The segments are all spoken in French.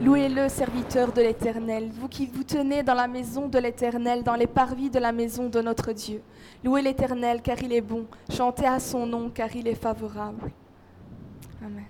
Louez-le, serviteur de l'Éternel, vous qui vous tenez dans la maison de l'Éternel, dans les parvis de la maison de notre Dieu. Louez l'Éternel, car il est bon. Chantez à son nom, car il est favorable. Amen.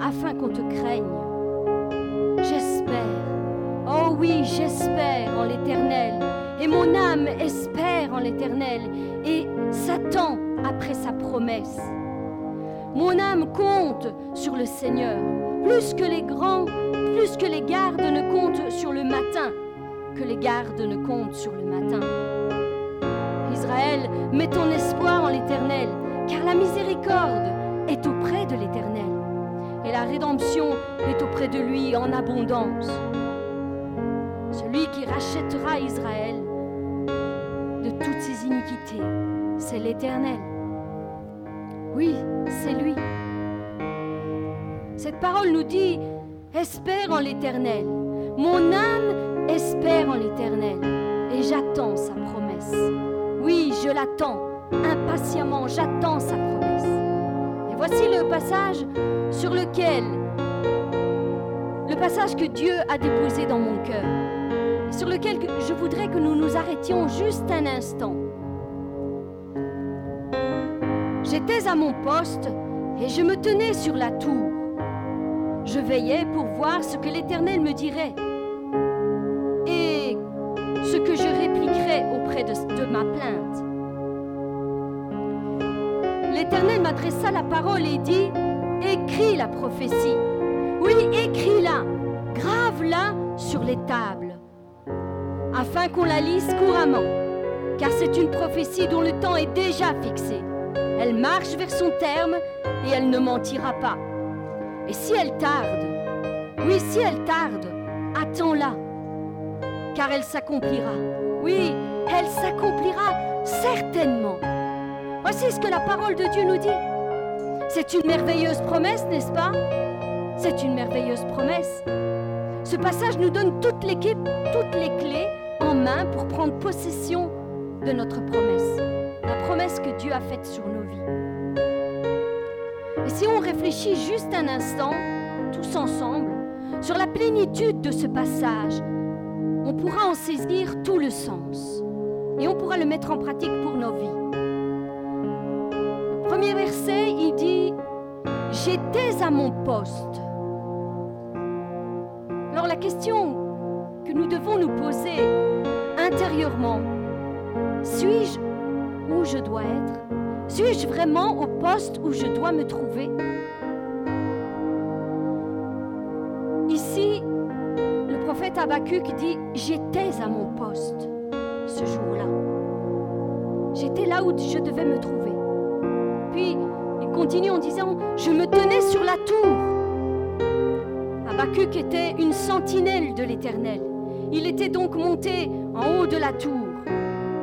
Afin qu'on te craigne. J'espère, oh oui, j'espère en l'Éternel, et mon âme espère en l'Éternel, et s'attend après sa promesse. Mon âme compte sur le Seigneur, plus que les grands plus que les gardes ne comptent sur le matin, que les gardes ne comptent sur le matin. Israël, mets ton espoir en l'Éternel, car la miséricorde est auprès de l'Éternel, et la rédemption est auprès de lui en abondance. Celui qui rachètera Israël de toutes ses iniquités, c'est l'Éternel. Oui, c'est lui. Cette parole nous dit espère en l'Éternel. Mon âme espère en l'Éternel et j'attends sa promesse. Oui, je l'attends impatiemment, j'attends sa promesse. Voici le passage sur lequel, le passage que Dieu a déposé dans mon cœur, sur lequel je voudrais que nous nous arrêtions juste un instant. J'étais à mon poste et je me tenais sur la tour. Je veillais pour voir ce que l'Éternel me dirait et ce que je répliquerais auprès de, de ma plainte. L'Éternel m'adressa la parole et dit, écris la prophétie. Oui, écris-la, grave-la sur les tables, afin qu'on la lise couramment, car c'est une prophétie dont le temps est déjà fixé. Elle marche vers son terme et elle ne mentira pas. Et si elle tarde, oui, si elle tarde, attends-la, car elle s'accomplira. Oui, elle s'accomplira certainement. Voici ce que la parole de Dieu nous dit. C'est une merveilleuse promesse, n'est-ce pas? C'est une merveilleuse promesse. Ce passage nous donne toute l'équipe, toutes les clés en main pour prendre possession de notre promesse. La promesse que Dieu a faite sur nos vies. Et si on réfléchit juste un instant, tous ensemble, sur la plénitude de ce passage, on pourra en saisir tout le sens. Et on pourra le mettre en pratique pour nos vies. Premier verset, il dit, J'étais à mon poste. Alors la question que nous devons nous poser intérieurement, suis-je où je dois être? Suis-je vraiment au poste où je dois me trouver? Ici, le prophète Habakkuk dit J'étais à mon poste ce jour-là. J'étais là où je devais me trouver. Puis, il continue en disant Je me tenais sur la tour. Habakkuk était une sentinelle de l'Éternel. Il était donc monté en haut de la tour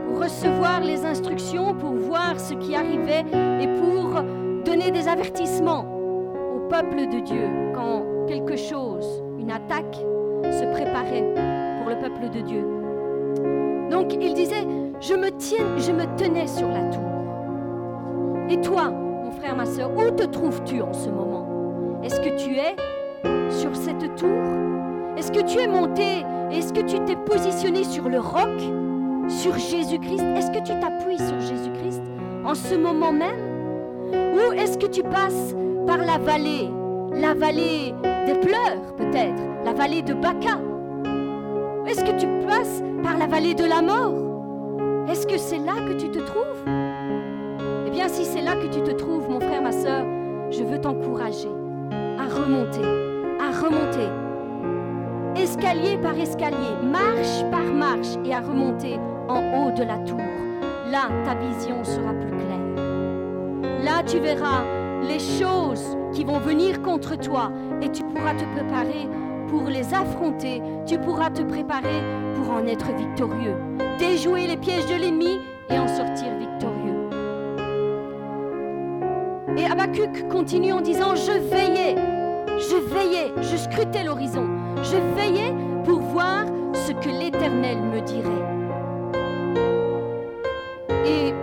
pour recevoir les instructions, pour voir ce qui arrivait et pour donner des avertissements au peuple de Dieu quand quelque chose, une attaque, se préparait pour le peuple de Dieu. Donc il disait, je me, tiens, je me tenais sur la tour. Et toi, mon frère, ma soeur, où te trouves-tu en ce moment? Est-ce que tu es sur cette tour? Est-ce que tu es monté? Est-ce que tu t'es positionné sur le roc? Sur Jésus-Christ? Est-ce que tu t'appuies sur Jésus-Christ en ce moment même? Ou est-ce que tu passes par la vallée La vallée des pleurs peut-être La vallée de Baca Est-ce que tu passes par la vallée de la mort? Est-ce que c'est là que tu te trouves? Si c'est là que tu te trouves, mon frère, ma soeur, je veux t'encourager à remonter à remonter, escalier par escalier, marche par marche et à remonter en haut de la tour. Là, ta vision sera plus claire. Là, tu verras les choses qui vont venir contre toi et tu pourras te préparer pour les affronter. Tu pourras te préparer pour en être victorieux, déjouer les pièges de l'ennemi et en sortir victorieux. Et Habakkuk continue en disant, je veillais je veillais, je scrutais l'horizon, je veillais pour voir ce que l'Éternel me dirait. Et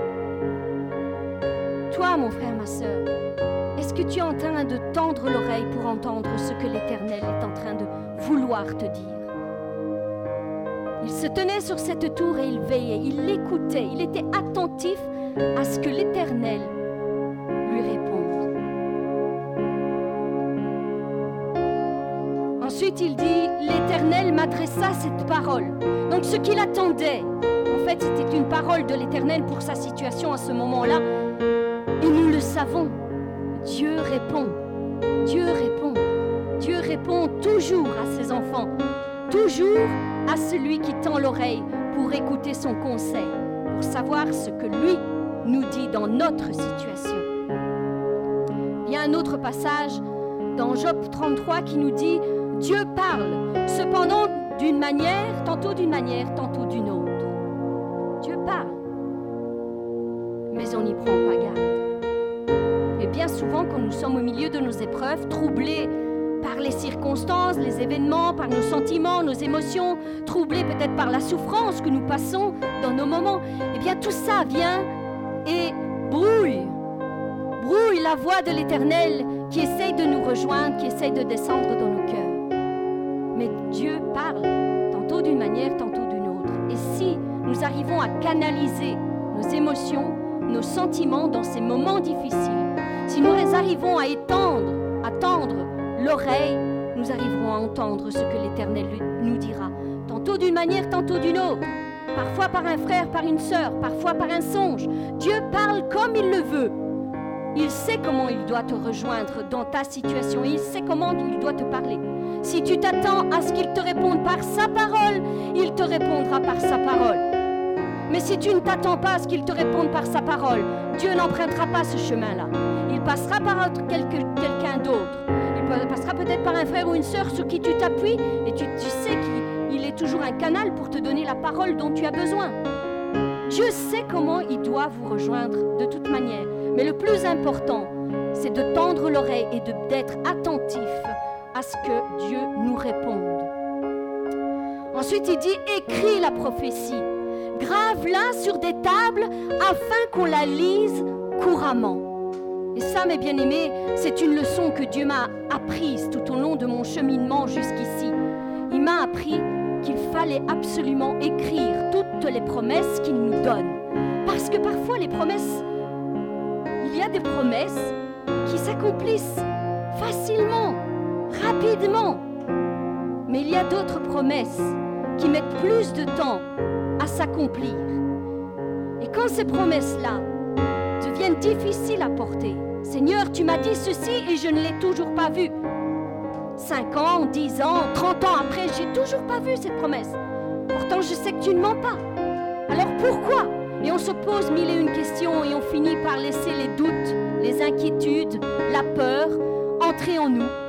toi, mon frère, ma soeur, est-ce que tu es en train de tendre l'oreille pour entendre ce que l'Éternel est en train de vouloir te dire? Il se tenait sur cette tour et il veillait, il l'écoutait, il était attentif à ce que l'Éternel Il dit, l'Éternel m'adressa cette parole. Donc ce qu'il attendait, en fait, c'était une parole de l'Éternel pour sa situation à ce moment-là. Et nous le savons, Dieu répond, Dieu répond, Dieu répond toujours à ses enfants, toujours à celui qui tend l'oreille pour écouter son conseil, pour savoir ce que lui nous dit dans notre situation. Il y a un autre passage dans Job 33 qui nous dit, Dieu parle, cependant d'une manière, tantôt d'une manière, tantôt d'une autre. Dieu parle, mais on n'y prend pas garde. Et bien souvent, quand nous sommes au milieu de nos épreuves, troublés par les circonstances, les événements, par nos sentiments, nos émotions, troublés peut-être par la souffrance que nous passons dans nos moments, eh bien tout ça vient et brouille, brouille la voix de l'Éternel qui essaye de nous rejoindre, qui essaye de descendre dans nos cœurs. Mais Dieu parle, tantôt d'une manière, tantôt d'une autre. Et si nous arrivons à canaliser nos émotions, nos sentiments dans ces moments difficiles, si nous arrivons à étendre, à tendre l'oreille, nous arriverons à entendre ce que l'Éternel nous dira, tantôt d'une manière, tantôt d'une autre, parfois par un frère, par une sœur, parfois par un songe. Dieu parle comme il le veut. Il sait comment il doit te rejoindre dans ta situation, il sait comment il doit te parler. Si tu t'attends à ce qu'il te réponde par sa parole, il te répondra par sa parole. Mais si tu ne t'attends pas à ce qu'il te réponde par sa parole, Dieu n'empruntera pas ce chemin-là. Il passera par quelqu'un d'autre. Il passera peut-être par un frère ou une sœur sur qui tu t'appuies et tu, tu sais qu'il est toujours un canal pour te donner la parole dont tu as besoin. Dieu sait comment il doit vous rejoindre de toute manière. Mais le plus important, c'est de tendre l'oreille et d'être attentif à ce que Dieu nous réponde. Ensuite, il dit, écris la prophétie, grave-la sur des tables afin qu'on la lise couramment. Et ça, mes bien-aimés, c'est une leçon que Dieu m'a apprise tout au long de mon cheminement jusqu'ici. Il m'a appris qu'il fallait absolument écrire toutes les promesses qu'il nous donne. Parce que parfois les promesses il y a des promesses qui s'accomplissent facilement, rapidement. Mais il y a d'autres promesses qui mettent plus de temps à s'accomplir. Et quand ces promesses-là deviennent difficiles à porter, Seigneur, tu m'as dit ceci et je ne l'ai toujours pas vu. Cinq ans, dix ans, trente ans après, j'ai toujours pas vu cette promesse. Pourtant, je sais que tu ne mens pas. Alors pourquoi? Et on se pose mille et une questions et on finit par laisser les doutes, les inquiétudes, la peur entrer en nous.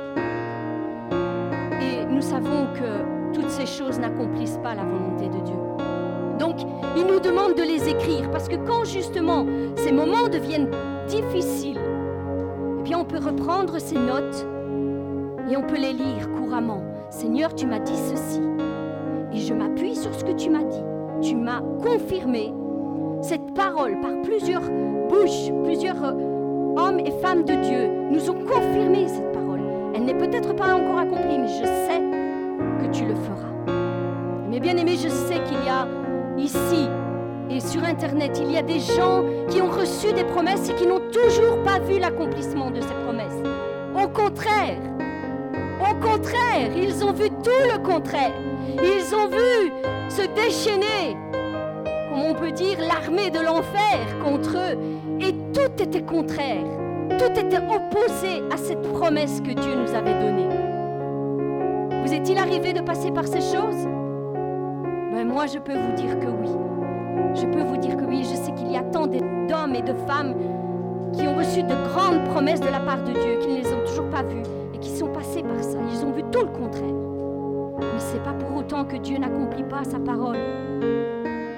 Nous savons que toutes ces choses n'accomplissent pas la volonté de Dieu. Donc, il nous demande de les écrire parce que quand justement ces moments deviennent difficiles, eh bien on peut reprendre ces notes et on peut les lire couramment. Seigneur, tu m'as dit ceci et je m'appuie sur ce que tu m'as dit. Tu m'as confirmé cette parole par plusieurs bouches, plusieurs euh, hommes et femmes de Dieu nous ont confirmé cette. Elle n'est peut-être pas encore accomplie, mais je sais que tu le feras. Mais bien aimé, je sais qu'il y a ici et sur Internet, il y a des gens qui ont reçu des promesses et qui n'ont toujours pas vu l'accomplissement de ces promesses. Au contraire, au contraire, ils ont vu tout le contraire. Ils ont vu se déchaîner on peut dire, l'armée de l'enfer contre eux. Et tout était contraire. Tout était opposé à cette promesse que Dieu nous avait donnée. Vous est-il arrivé de passer par ces choses? Ben Moi, je peux vous dire que oui. Je peux vous dire que oui. Je sais qu'il y a tant d'hommes et de femmes qui ont reçu de grandes promesses de la part de Dieu, qui ne les ont toujours pas vues et qui sont passés par ça. Ils ont vu tout le contraire. Mais ce n'est pas pour autant que Dieu n'accomplit pas sa parole.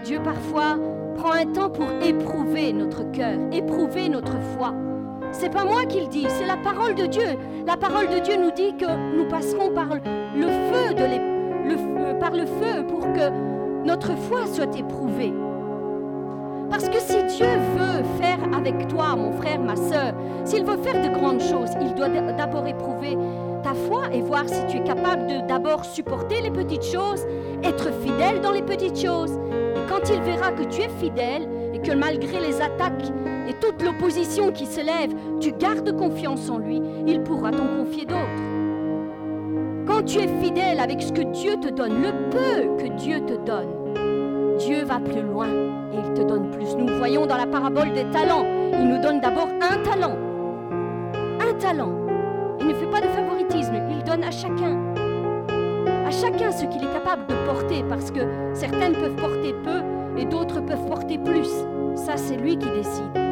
Dieu parfois prend un temps pour éprouver notre cœur, éprouver notre foi. C'est pas moi qui le dis, c'est la parole de Dieu. La parole de Dieu nous dit que nous passerons par le feu, de le feu, par le feu pour que notre foi soit éprouvée. Parce que si Dieu veut faire avec toi, mon frère, ma soeur, s'il veut faire de grandes choses, il doit d'abord éprouver ta foi et voir si tu es capable de d'abord supporter les petites choses, être fidèle dans les petites choses quand il verra que tu es fidèle que malgré les attaques et toute l'opposition qui se lève, tu gardes confiance en lui, il pourra t'en confier d'autres. Quand tu es fidèle avec ce que Dieu te donne, le peu que Dieu te donne, Dieu va plus loin et il te donne plus. Nous voyons dans la parabole des talents, il nous donne d'abord un talent. Un talent. Il ne fait pas de favoritisme, il donne à chacun à chacun ce qu'il est capable de porter, parce que certaines peuvent porter peu et d'autres peuvent porter plus. Ça, c'est lui qui décide.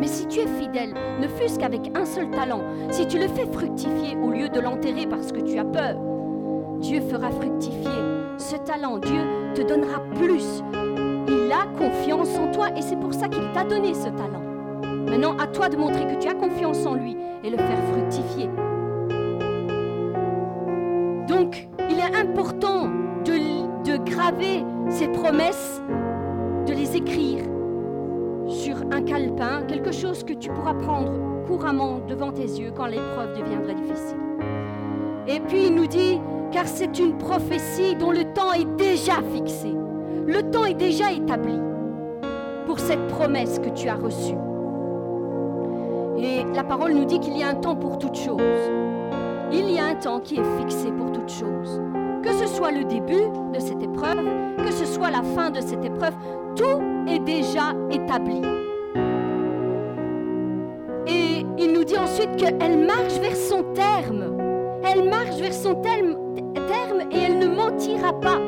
Mais si tu es fidèle, ne fût-ce qu'avec un seul talent, si tu le fais fructifier au lieu de l'enterrer parce que tu as peur, Dieu fera fructifier ce talent. Dieu te donnera plus. Il a confiance en toi et c'est pour ça qu'il t'a donné ce talent. Maintenant, à toi de montrer que tu as confiance en lui et le faire fructifier. Donc, il est important de, graver ces promesses, de les écrire sur un calepin, quelque chose que tu pourras prendre couramment devant tes yeux quand l'épreuve deviendra difficile. Et puis il nous dit, car c'est une prophétie dont le temps est déjà fixé, le temps est déjà établi. pour cette promesse que tu as reçue. Et la parole nous dit qu'il y a un temps pour toute chose. Il y a un temps qui est fixé pour toute chose. Que ce soit le début de cette épreuve, que ce soit la fin de cette épreuve, tout est déjà établi. Et il nous dit ensuite qu'elle marche vers son terme. Elle marche vers son terme, et elle ne mentira pas.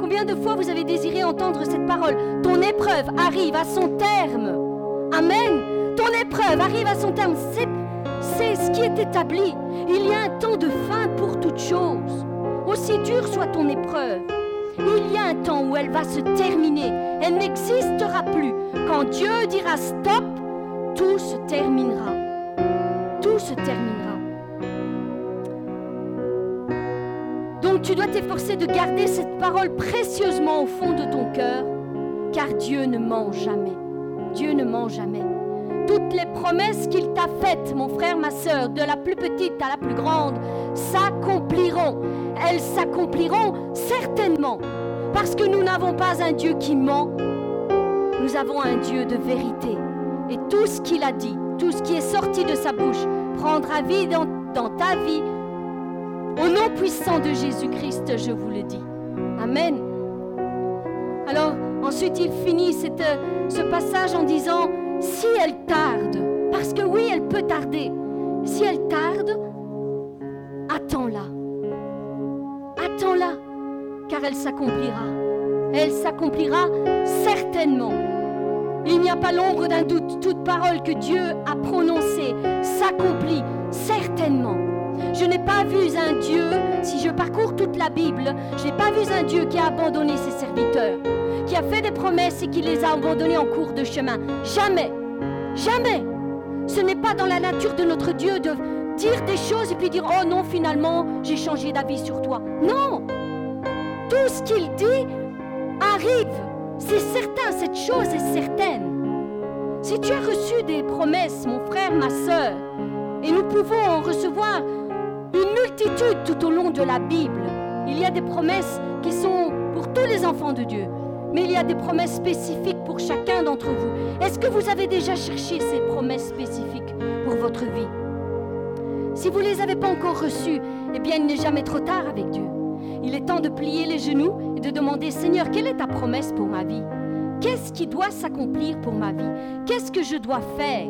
Combien de fois vous avez désiré entendre cette parole? Ton épreuve arrive à son terme. Amen. Ton épreuve arrive à son terme. C'est ce qui est établi. Il y a un temps de fin pour toute chose. Aussi dure soit ton épreuve, il y a un temps où elle va se terminer. Elle n'existera plus. Quand Dieu dira stop, tout se terminera. Tout se terminera. Donc tu dois t'efforcer de garder cette parole précieusement au fond de ton cœur, car Dieu ne ment jamais. Dieu ne ment jamais. Toutes les promesses qu'il t'a faites, mon frère, ma soeur, de la plus petite à la plus grande, s'accompliront. Elles s'accompliront certainement. Parce que nous n'avons pas un Dieu qui ment, nous avons un Dieu de vérité. Et tout ce qu'il a dit, tout ce qui est sorti de sa bouche, prendra vie dans, ta vie. Au nom puissant de Jésus-Christ, je vous le dis. Amen. Alors, ensuite, il finit ce passage en disant, si elle tarde, parce que oui, elle peut tarder, si elle tarde, attends-la. Attends-la, car elle s'accomplira. Elle s'accomplira certainement. Il n'y a pas l'ombre d'un doute. Toute parole que Dieu a prononcée s'accomplit certainement. Je n'ai pas vu un Dieu, si je parcours toute la Bible, je n'ai pas vu un Dieu qui a abandonné ses serviteurs qui a fait des promesses et qui les a abandonnées en cours de chemin. Jamais, jamais. Ce n'est pas dans la nature de notre Dieu de dire des choses et puis dire oh non finalement j'ai changé d'avis sur toi. Non. Tout ce qu'il dit arrive. C'est certain, cette chose est certaine. Si tu as reçu des promesses, mon frère, ma soeur, et nous pouvons en recevoir une multitude tout au long de la Bible, il y a des promesses qui sont pour tous les enfants de Dieu mais il y a des promesses spécifiques pour chacun d'entre vous. Est-ce que vous avez déjà cherché ces promesses spécifiques pour votre vie? Si vous ne les avez pas encore reçues, eh bien il n'est jamais trop tard avec Dieu. Il est temps de plier les genoux et de demander, Seigneur, quelle est ta promesse pour ma vie? Qu'est-ce qui doit s'accomplir pour ma vie? Qu'est-ce que je dois faire?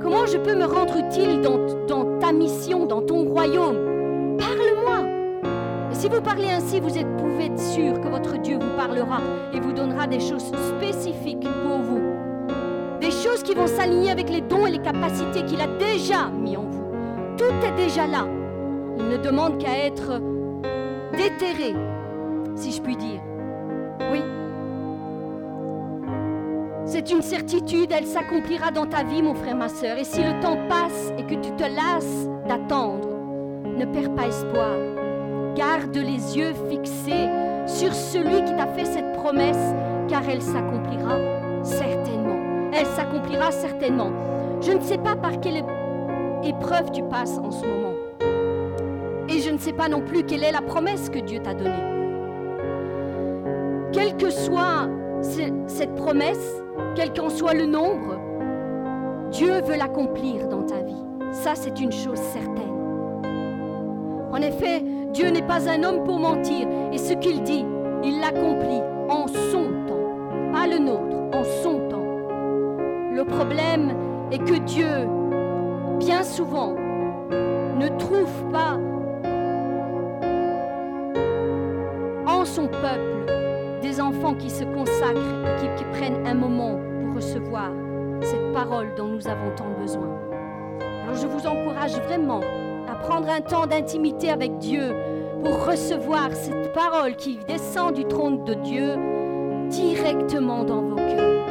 Comment je peux me rendre utile dans, dans ta mission, dans ton royaume? Parle-moi si vous parlez ainsi, vous pouvez être sûr que votre Dieu vous parlera et vous donnera des choses spécifiques pour vous. Des choses qui vont s'aligner avec les dons et les capacités qu'il a déjà mis en vous. Tout est déjà là. Il ne demande qu'à être déterré, si je puis dire. Oui. C'est une certitude, elle s'accomplira dans ta vie, mon frère, ma soeur. Et si le temps passe et que tu te lasses d'attendre, ne perds pas espoir. Garde les yeux fixés sur celui qui t'a fait cette promesse, car elle s'accomplira certainement. Elle s'accomplira certainement. Je ne sais pas par quelle épreuve tu passes en ce moment. Et je ne sais pas non plus quelle est la promesse que Dieu t'a donnée. Quelle que soit cette promesse, quel qu'en soit le nombre, Dieu veut l'accomplir dans ta vie. Ça, c'est une chose certaine. En effet, Dieu n'est pas un homme pour mentir. Et ce qu'il dit, il l'accomplit en son temps. Pas le nôtre, en son temps. Le problème est que Dieu, bien souvent, ne trouve pas en son peuple des enfants qui se consacrent et qui, prennent un moment pour recevoir cette parole dont nous avons tant besoin. Alors je vous encourage vraiment prendre un temps d'intimité avec Dieu pour recevoir cette parole qui descend du trône de Dieu directement dans vos cœurs.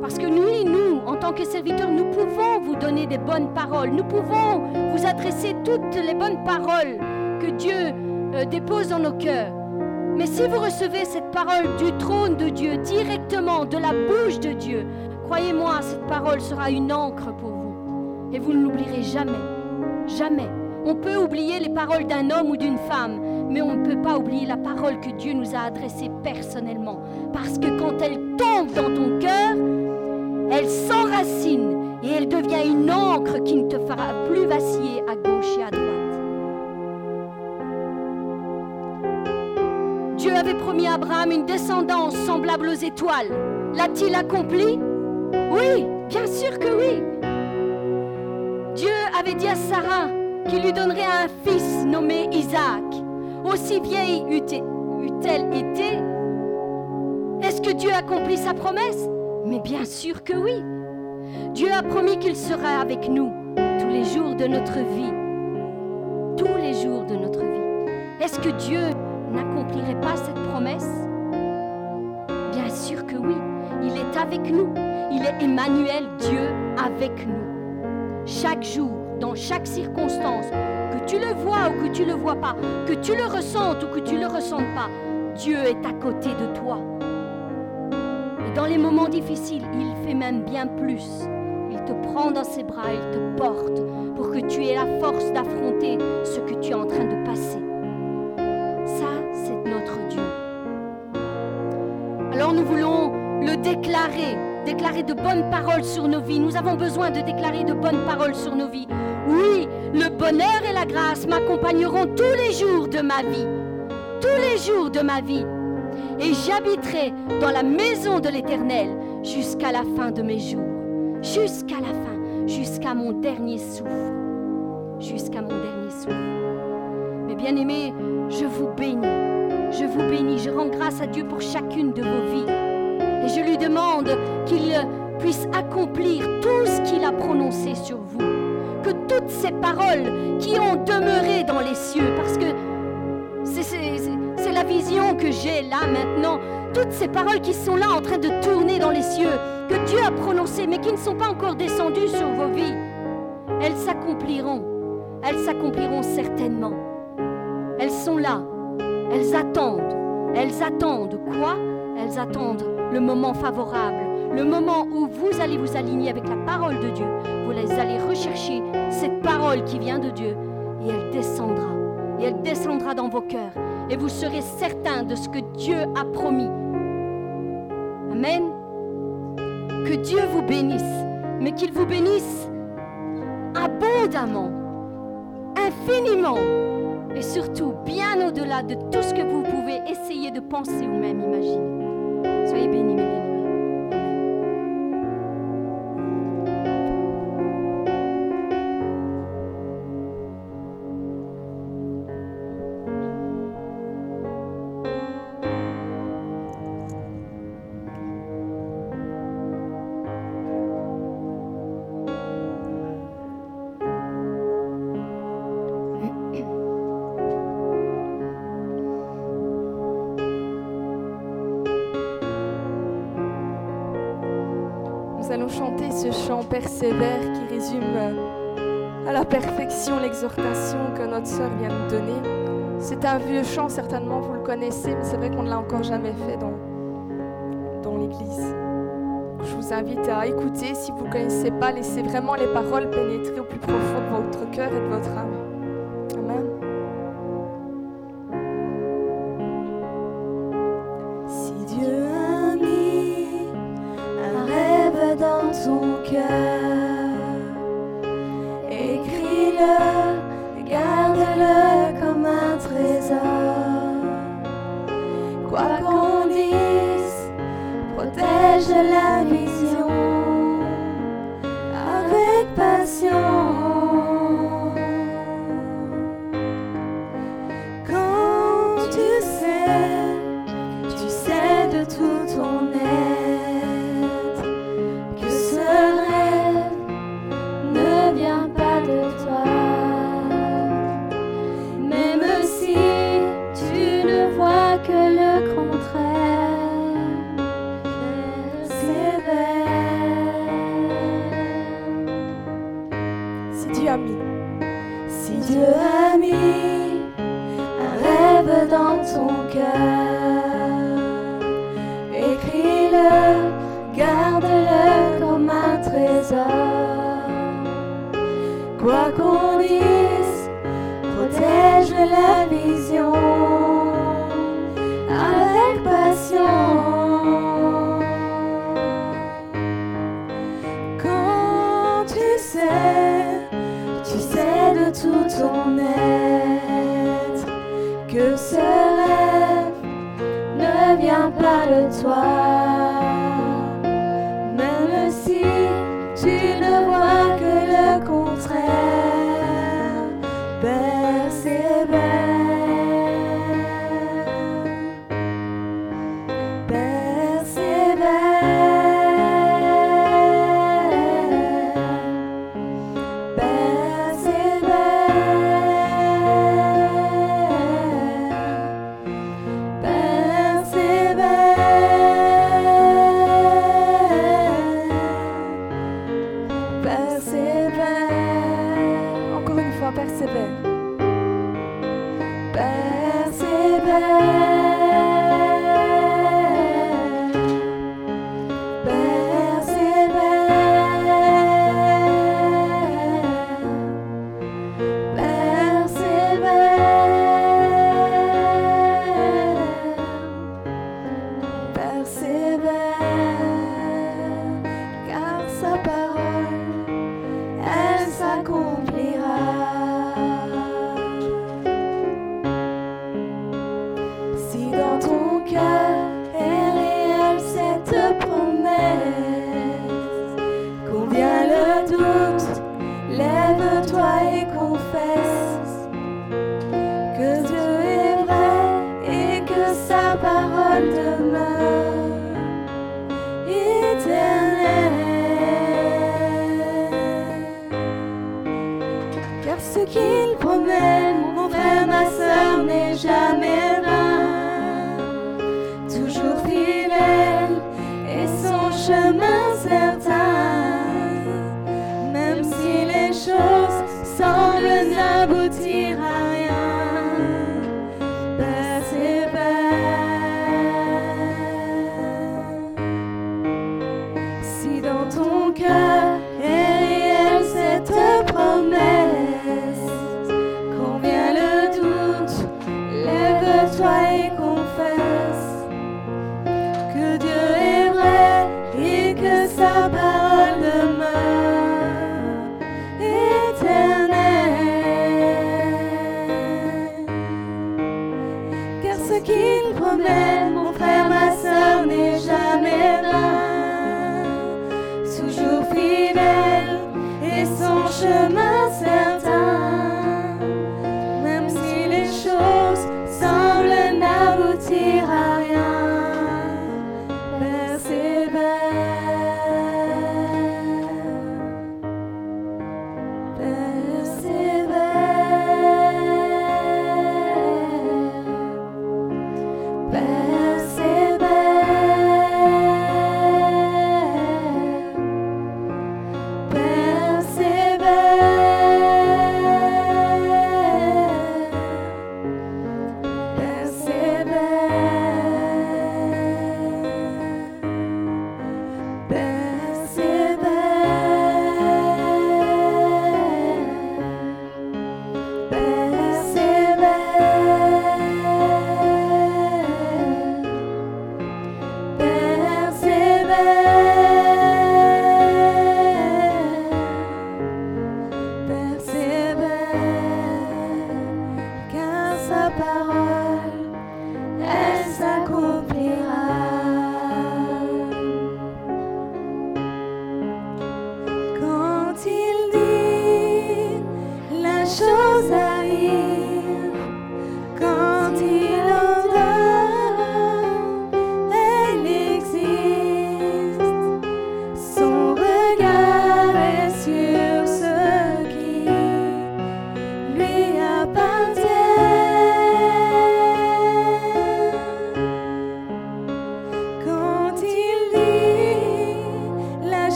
Parce que nous, nous, en tant que serviteurs, nous pouvons vous donner des bonnes paroles. Nous pouvons vous adresser toutes les bonnes paroles que Dieu euh, dépose dans nos cœurs. Mais si vous recevez cette parole du trône de Dieu, directement de la bouche de Dieu, croyez-moi, cette parole sera une encre pour vous. Et vous ne l'oublierez jamais. Jamais. On peut oublier les paroles d'un homme ou d'une femme, mais on ne peut pas oublier la parole que Dieu nous a adressée personnellement. Parce que quand elle tombe dans ton cœur, elle s'enracine et elle devient une encre qui ne te fera plus vaciller à gauche et à droite. Dieu avait promis à Abraham une descendance semblable aux étoiles. L'a-t-il accompli Oui, bien sûr que oui. Dieu avait dit à Sarah qu'il lui donnerait un fils nommé Isaac. Aussi vieille eût-elle été, est-ce que Dieu accomplit sa promesse? Mais bien sûr que oui. Dieu a promis qu'il sera avec nous tous les jours de notre vie. Tous les jours de notre vie. Est-ce que Dieu n'accomplirait pas cette promesse? Bien sûr que oui. Il est avec nous. Il est Emmanuel, Dieu avec nous. Chaque jour, dans chaque circonstance, que tu le vois ou que tu ne le vois pas, que tu le ressentes ou que tu ne le ressentes pas, Dieu est à côté de toi. Et dans les moments difficiles, il fait même bien plus. Il te prend dans ses bras, il te porte pour que tu aies la force d'affronter ce que tu es en train de passer. Ça, c'est notre Dieu. Alors nous voulons le déclarer, déclarer de bonnes paroles sur nos vies. Nous avons besoin de déclarer de bonnes paroles sur nos vies. Oui, le bonheur et la grâce m'accompagneront tous les jours de ma vie. Tous les jours de ma vie. Et j'habiterai dans la maison de l'Éternel jusqu'à la fin de mes jours. Jusqu'à la fin, jusqu'à mon dernier souffle. Jusqu'à mon dernier souffle. Mes bien-aimés, je vous bénis. Je vous bénis. Je rends grâce à Dieu pour chacune de vos vies. Et je lui demande qu'il puisse accomplir tout ce qu'il a prononcé sur vous que toutes ces paroles qui ont demeuré dans les cieux, parce que c'est la vision que j'ai là maintenant, toutes ces paroles qui sont là en train de tourner dans les cieux, que Dieu a prononcées, mais qui ne sont pas encore descendues sur vos vies, elles s'accompliront. Elles s'accompliront certainement. Elles sont là. Elles attendent. Elles attendent quoi? Elles attendent le moment favorable, le moment où vous allez vous aligner avec la parole de Dieu, vous allez rechercher cette parole qui vient de Dieu et elle descendra. Et elle descendra dans vos cœurs. Et vous serez certains de ce que Dieu a promis. Amen. Que Dieu vous bénisse, mais qu'il vous bénisse abondamment, infiniment, et surtout bien au-delà de tout ce que vous pouvez essayer de penser ou même imaginer. Soyez bénis, mes bien qui résume euh, à la perfection l'exhortation que notre sœur vient de donner. C'est un vieux chant, certainement, vous le connaissez, mais c'est vrai qu'on ne l'a encore jamais fait dans, dans l'Église. Je vous invite à écouter. Si vous ne connaissez pas, laissez vraiment les paroles pénétrer au plus profond de votre cœur et de votre âme. la vision avec passion. Quand tu sais, tu sais de tout ton être que ce rêve ne vient pas de toi.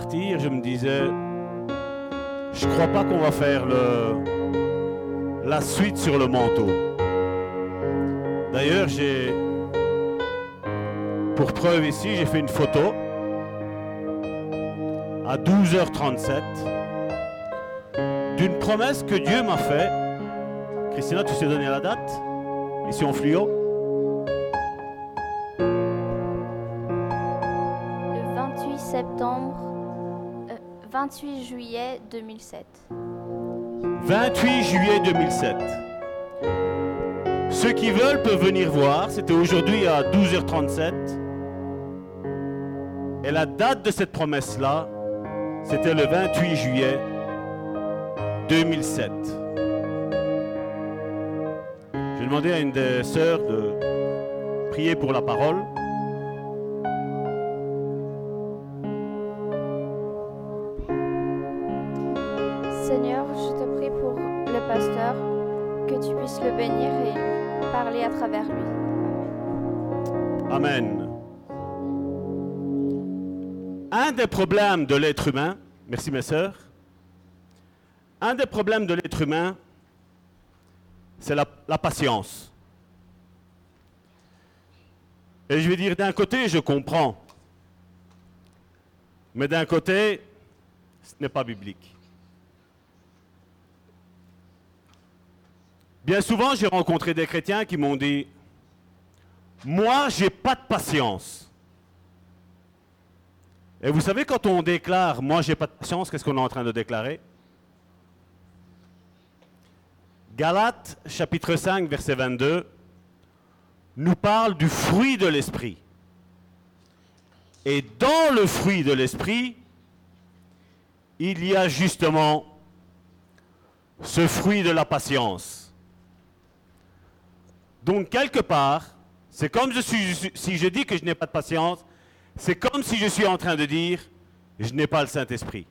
Je me disais, je crois pas qu'on va faire le, la suite sur le manteau. D'ailleurs, j'ai, pour preuve ici, j'ai fait une photo à 12h37 d'une promesse que Dieu m'a faite. Christina, tu sais donner la date? Ici en fluo? 28 juillet 2007. 28 juillet 2007. Ceux qui veulent peuvent venir voir. C'était aujourd'hui à 12h37. Et la date de cette promesse-là, c'était le 28 juillet 2007. J'ai demandé à une des sœurs de prier pour la parole. Problèmes de l'être humain, merci mes sœurs, un des problèmes de l'être humain, c'est la, la patience. Et je vais dire, d'un côté, je comprends. Mais d'un côté, ce n'est pas biblique. Bien souvent, j'ai rencontré des chrétiens qui m'ont dit, moi, j'ai pas de patience. Et vous savez, quand on déclare, moi, j'ai pas de patience, qu'est-ce qu'on est en train de déclarer? Galates, chapitre 5, verset 22, nous parle du fruit de l'esprit. Et dans le fruit de l'esprit, il y a justement ce fruit de la patience. Donc, quelque part, c'est comme si je dis que je n'ai pas de patience, c'est comme si je suis en train de dire, je n'ai pas le Saint-Esprit.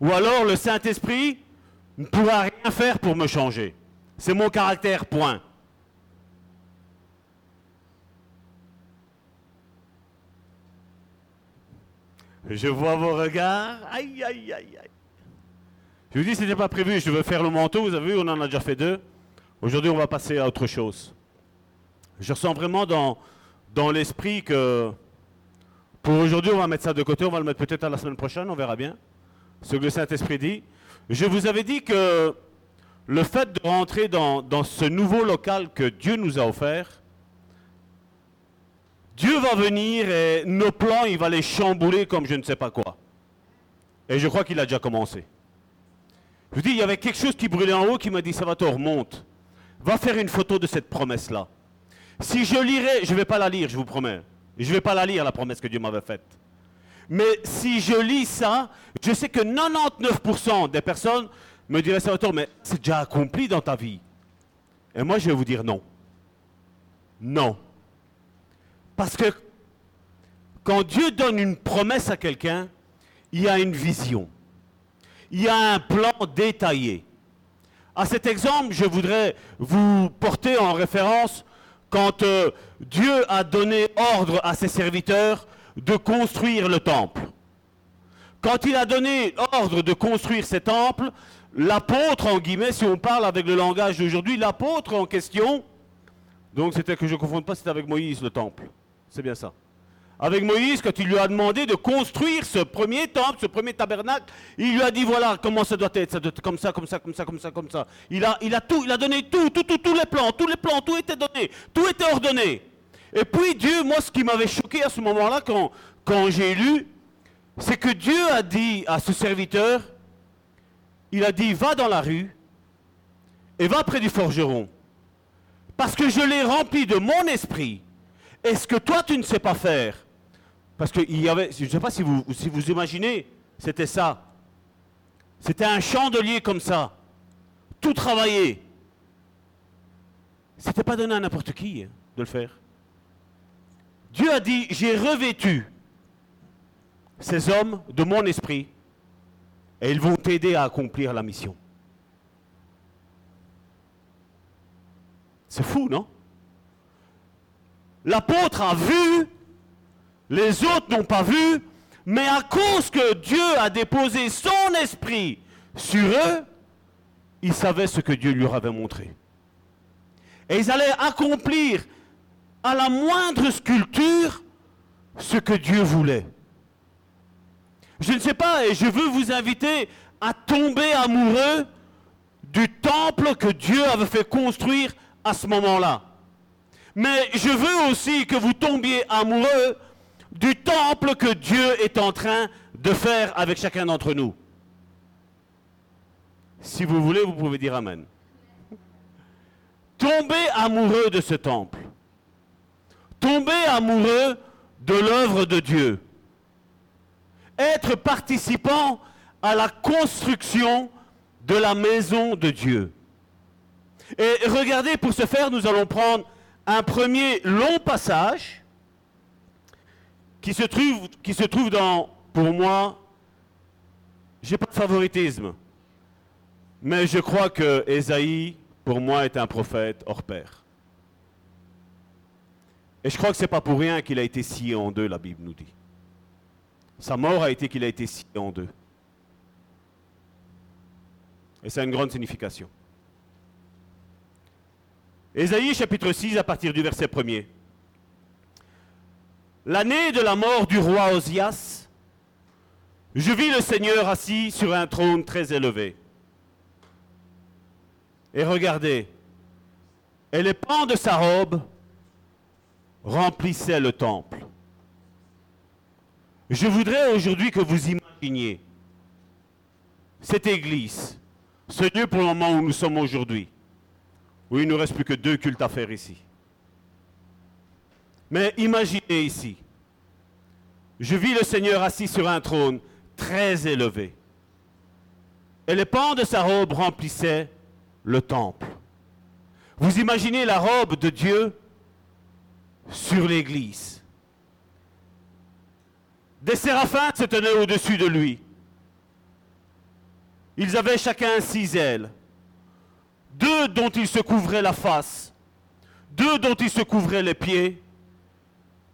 Ou alors le Saint-Esprit ne pourra rien faire pour me changer. C'est mon caractère, point. Je vois vos regards. Aïe, aïe, aïe, aïe. Je vous dis, ce n'était pas prévu. Je veux faire le manteau. Vous avez vu, on en a déjà fait deux. Aujourd'hui, on va passer à autre chose. Je ressens vraiment dans, dans l'esprit que pour aujourd'hui, on va mettre ça de côté. On va le mettre peut-être à la semaine prochaine. On verra bien. Ce que le Saint-Esprit dit. Je vous avais dit que le fait de rentrer dans, ce nouveau local que Dieu nous a offert, Dieu va venir et nos plans, il va les chambouler comme je ne sais pas quoi. Et je crois qu'il a déjà commencé. Je vous dis, il y avait quelque chose qui brûlait en haut qui m'a dit, Salvatore, monte. Va faire une photo de cette promesse-là. Si je lirai, je ne vais pas la lire, je vous promets. Je ne vais pas la lire, la promesse que Dieu m'avait faite. Mais si je lis ça, je sais que 99% des personnes me diraient, Salvatore, mais c'est déjà accompli dans ta vie. Et moi, je vais vous dire non. Non. Parce que quand Dieu donne une promesse à quelqu'un, il y a une vision. Il y a un plan détaillé. À cet exemple, je voudrais vous porter en référence quand euh, Dieu a donné ordre à ses serviteurs de construire le temple. Quand il a donné ordre de construire ce temple, l'apôtre, en guillemets, si on parle avec le langage d'aujourd'hui, l'apôtre en question, donc c'était que je ne confonde pas, c'était avec Moïse le temple. C'est bien ça. Avec Moïse, quand il lui a demandé de construire ce premier temple, ce premier tabernacle, il lui a dit voilà comment ça doit être, ça doit être comme ça, comme ça, comme ça, comme ça, comme ça. Il a, tout, il a donné tout, tout, tout, tous les plans, tous les plans, tout était donné, tout était ordonné. Et puis Dieu, moi, ce qui m'avait choqué à ce moment-là, quand, quand j'ai lu, c'est que Dieu a dit à ce serviteur, il a dit va dans la rue et va près du forgeron, parce que je l'ai rempli de mon esprit. Et ce que toi tu ne sais pas faire, parce qu'il y avait, je ne sais pas si vous, imaginez, c'était ça. C'était un chandelier comme ça, tout travaillé. C'était pas donné à n'importe qui hein, de le faire. Dieu a dit, j'ai revêtu ces hommes de mon esprit et ils vont t'aider à accomplir la mission. C'est fou, non? L'apôtre a vu, les autres n'ont pas vu, mais à cause que Dieu a déposé son esprit sur eux, ils savaient ce que Dieu leur avait montré. Et ils allaient accomplir à la moindre sculpture ce que Dieu voulait. Je ne sais pas, et je veux vous inviter à tomber amoureux du temple que Dieu avait fait construire à ce moment-là. Mais je veux aussi que vous tombiez amoureux du temple que Dieu est en train de faire avec chacun d'entre nous. Si vous voulez, vous pouvez dire Amen. Tombez amoureux de ce temple. Tombez amoureux de l'œuvre de Dieu. Être participant à la construction de la maison de Dieu. Et regardez, pour ce faire, nous allons prendre un premier long passage qui se trouve, qui se trouve dans, pour moi, j'ai pas de favoritisme, mais je crois que Ésaïe, pour moi, est un prophète hors pair. Et je crois que ce n'est pas pour rien qu'il a été scié en deux, la Bible nous dit. Sa mort a été qu'il a été scié en deux. Et ça a une grande signification. Ésaïe chapitre 6 à partir du verset 1er. L'année de la mort du roi Osias, je vis le Seigneur assis sur un trône très élevé. Et regardez, et les pans de sa robe remplissaient le temple. Je voudrais aujourd'hui que vous imaginiez cette église, ce lieu pour le moment où nous sommes aujourd'hui, où il ne nous reste plus que deux cultes à faire ici. Mais imaginez ici, je vis le Seigneur assis sur un trône très élevé, et les pans de sa robe remplissaient le temple. Vous imaginez la robe de Dieu sur l'église. Des séraphins se tenaient au-dessus de lui. Ils avaient chacun six ailes. Deux dont ils se couvraient la face, deux dont ils se couvraient les pieds,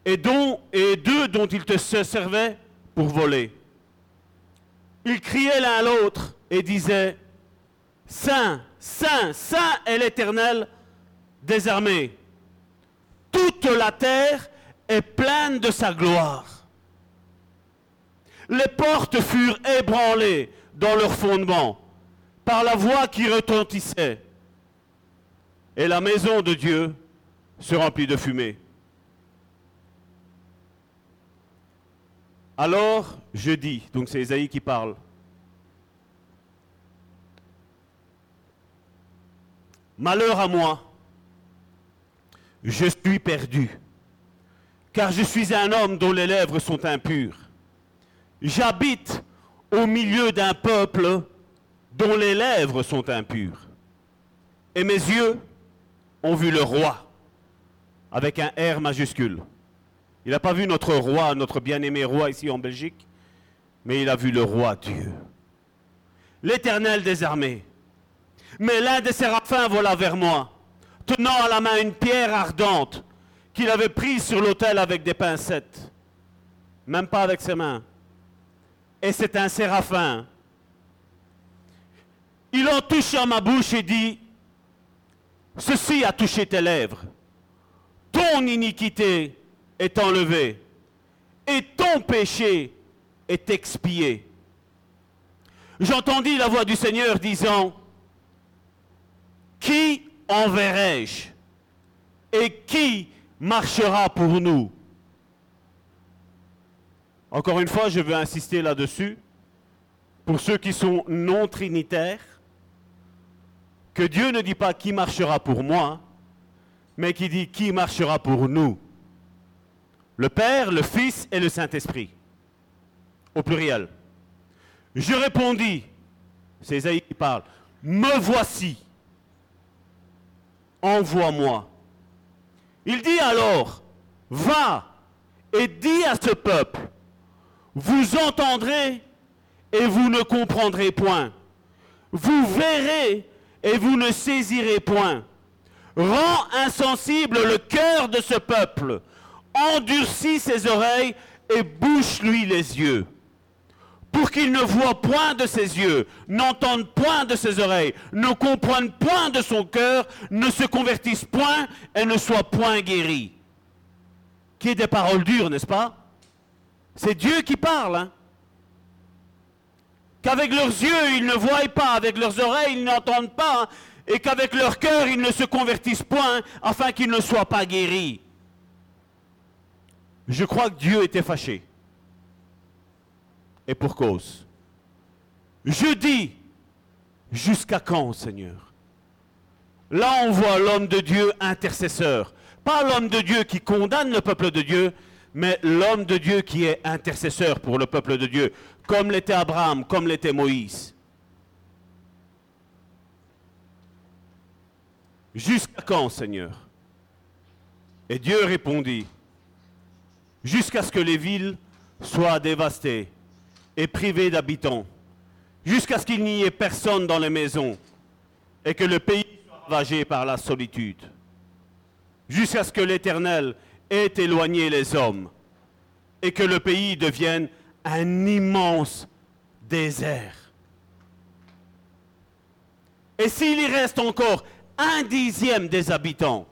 et, deux dont ils se servaient pour voler. Ils criaient l'un à l'autre et disaient, Saint, Saint, Saint est l'Éternel des armées. Toute la terre est pleine de sa gloire. Les portes furent ébranlées dans leur fondement par la voix qui retentissait. Et la maison de Dieu se remplit de fumée. Alors je dis, donc c'est Isaïe qui parle, Malheur à moi, je suis perdu, car je suis un homme dont les lèvres sont impures. J'habite au milieu d'un peuple dont les lèvres sont impures. Et mes yeux ont vu le roi, avec un R majuscule. Il n'a pas vu notre roi, notre bien-aimé roi ici en Belgique, mais il a vu le roi Dieu, l'éternel des armées. Mais l'un des séraphins vola vers moi, tenant à la main une pierre ardente qu'il avait prise sur l'autel avec des pincettes, même pas avec ses mains. Et c'est un séraphin. Il en toucha ma bouche et dit, ceci a touché tes lèvres. Ton iniquité est enlevée et ton péché est expié. J'entendis la voix du Seigneur disant, qui enverrai-je et qui marchera pour nous? Encore une fois, je veux insister là-dessus, pour ceux qui sont non trinitaires, que Dieu ne dit pas qui marchera pour moi, mais qui dit qui marchera pour nous. Le Père, le Fils et le Saint-Esprit, au pluriel. Je répondis, c'est Isaïe qui parle, me voici, envoie-moi. Il dit alors, va et dis à ce peuple, vous entendrez et vous ne comprendrez point. Vous verrez et vous ne saisirez point. Rends insensible le cœur de ce peuple. Endurcis ses oreilles et bouche-lui les yeux. Pour qu'il ne voie point de ses yeux, n'entende point de ses oreilles, ne comprenne point de son cœur, ne se convertisse point et ne soit point guéri. Qui est des paroles dures, n'est-ce pas? C'est Dieu qui parle. Hein qu'avec leurs yeux ils ne voient pas, avec leurs oreilles ils n'entendent pas, et qu'avec leur cœur ils ne se convertissent point, afin qu'ils ne soient pas guéris. Je crois que Dieu était fâché. Et pour cause. Je dis, jusqu'à quand, Seigneur? Là, on voit l'homme de Dieu intercesseur. Pas l'homme de Dieu qui condamne le peuple de Dieu, mais l'homme de Dieu qui est intercesseur pour le peuple de Dieu, comme l'était Abraham, comme l'était Moïse. Jusqu'à quand, Seigneur? Et Dieu répondit, jusqu'à ce que les villes soient dévastées et privées d'habitants, jusqu'à ce qu'il n'y ait personne dans les maisons et que le pays soit ravagé par la solitude, jusqu'à ce que l'Éternel ait éloigné les hommes et que le pays devienne un immense désert. Et s'il y reste encore un dixième des habitants,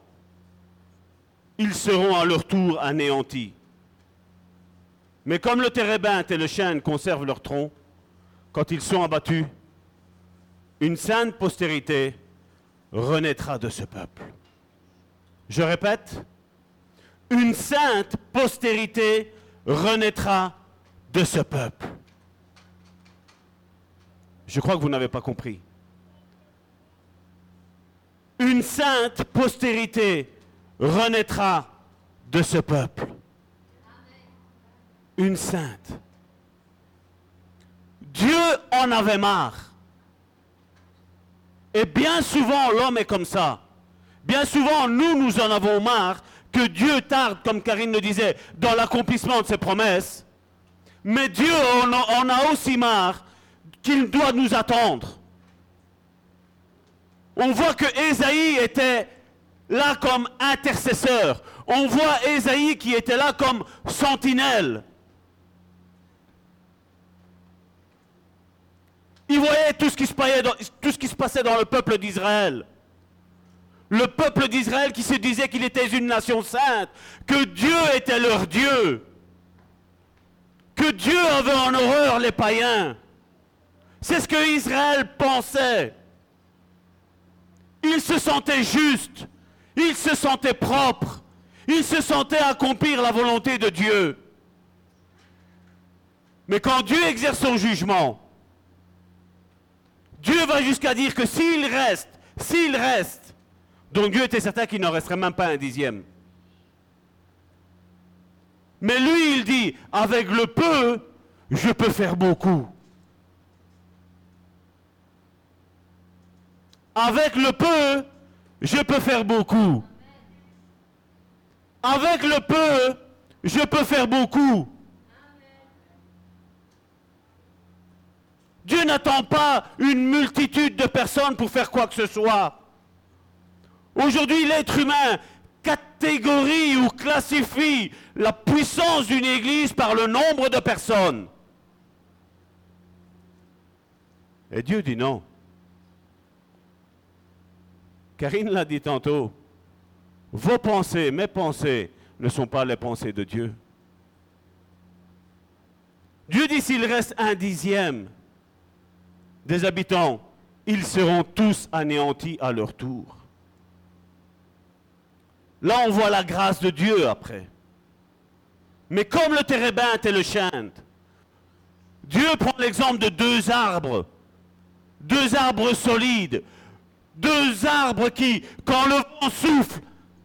ils seront à leur tour anéantis. Mais comme le térébinthe et le chêne conservent leur tronc, quand ils sont abattus, une sainte postérité renaîtra de ce peuple. Je répète, une sainte postérité renaîtra de ce peuple. Je crois que vous n'avez pas compris. Une sainte postérité renaîtra de ce peuple. Une sainte. Dieu en avait marre. Et bien souvent, l'homme est comme ça. Bien souvent, nous, nous en avons marre que Dieu tarde, comme Karine le disait, dans l'accomplissement de ses promesses. Mais Dieu en a, aussi marre qu'il doit nous attendre. On voit que Ésaïe était là comme intercesseur. On voit Ésaïe qui était là comme sentinelle. Il voyait tout ce qui se passait dans, le peuple d'Israël. Le peuple d'Israël qui se disait qu'il était une nation sainte, que Dieu était leur Dieu que Dieu avait en horreur les païens. C'est ce que Israël pensait. Il se sentait juste, il se sentait propre, il se sentait accomplir la volonté de Dieu. Mais quand Dieu exerce son jugement, Dieu va jusqu'à dire que s'il reste, s'il reste, donc Dieu était certain qu'il n'en resterait même pas un dixième. Mais lui, il dit, avec le peu, je peux faire beaucoup. Avec le peu, je peux faire beaucoup. Avec le peu, je peux faire beaucoup. Dieu n'attend pas une multitude de personnes pour faire quoi que ce soit. Aujourd'hui, l'être humain catégorie ou classifie la puissance d'une église par le nombre de personnes. Et Dieu dit non. Karine l'a dit tantôt. Vos pensées, mes pensées, ne sont pas les pensées de Dieu. Dieu dit s'il reste un dixième des habitants, ils seront tous anéantis à leur tour. Là, on voit la grâce de Dieu après. Mais comme le térébinthe et le chêne, Dieu prend l'exemple de deux arbres, deux arbres solides, deux arbres qui, quand le vent souffle,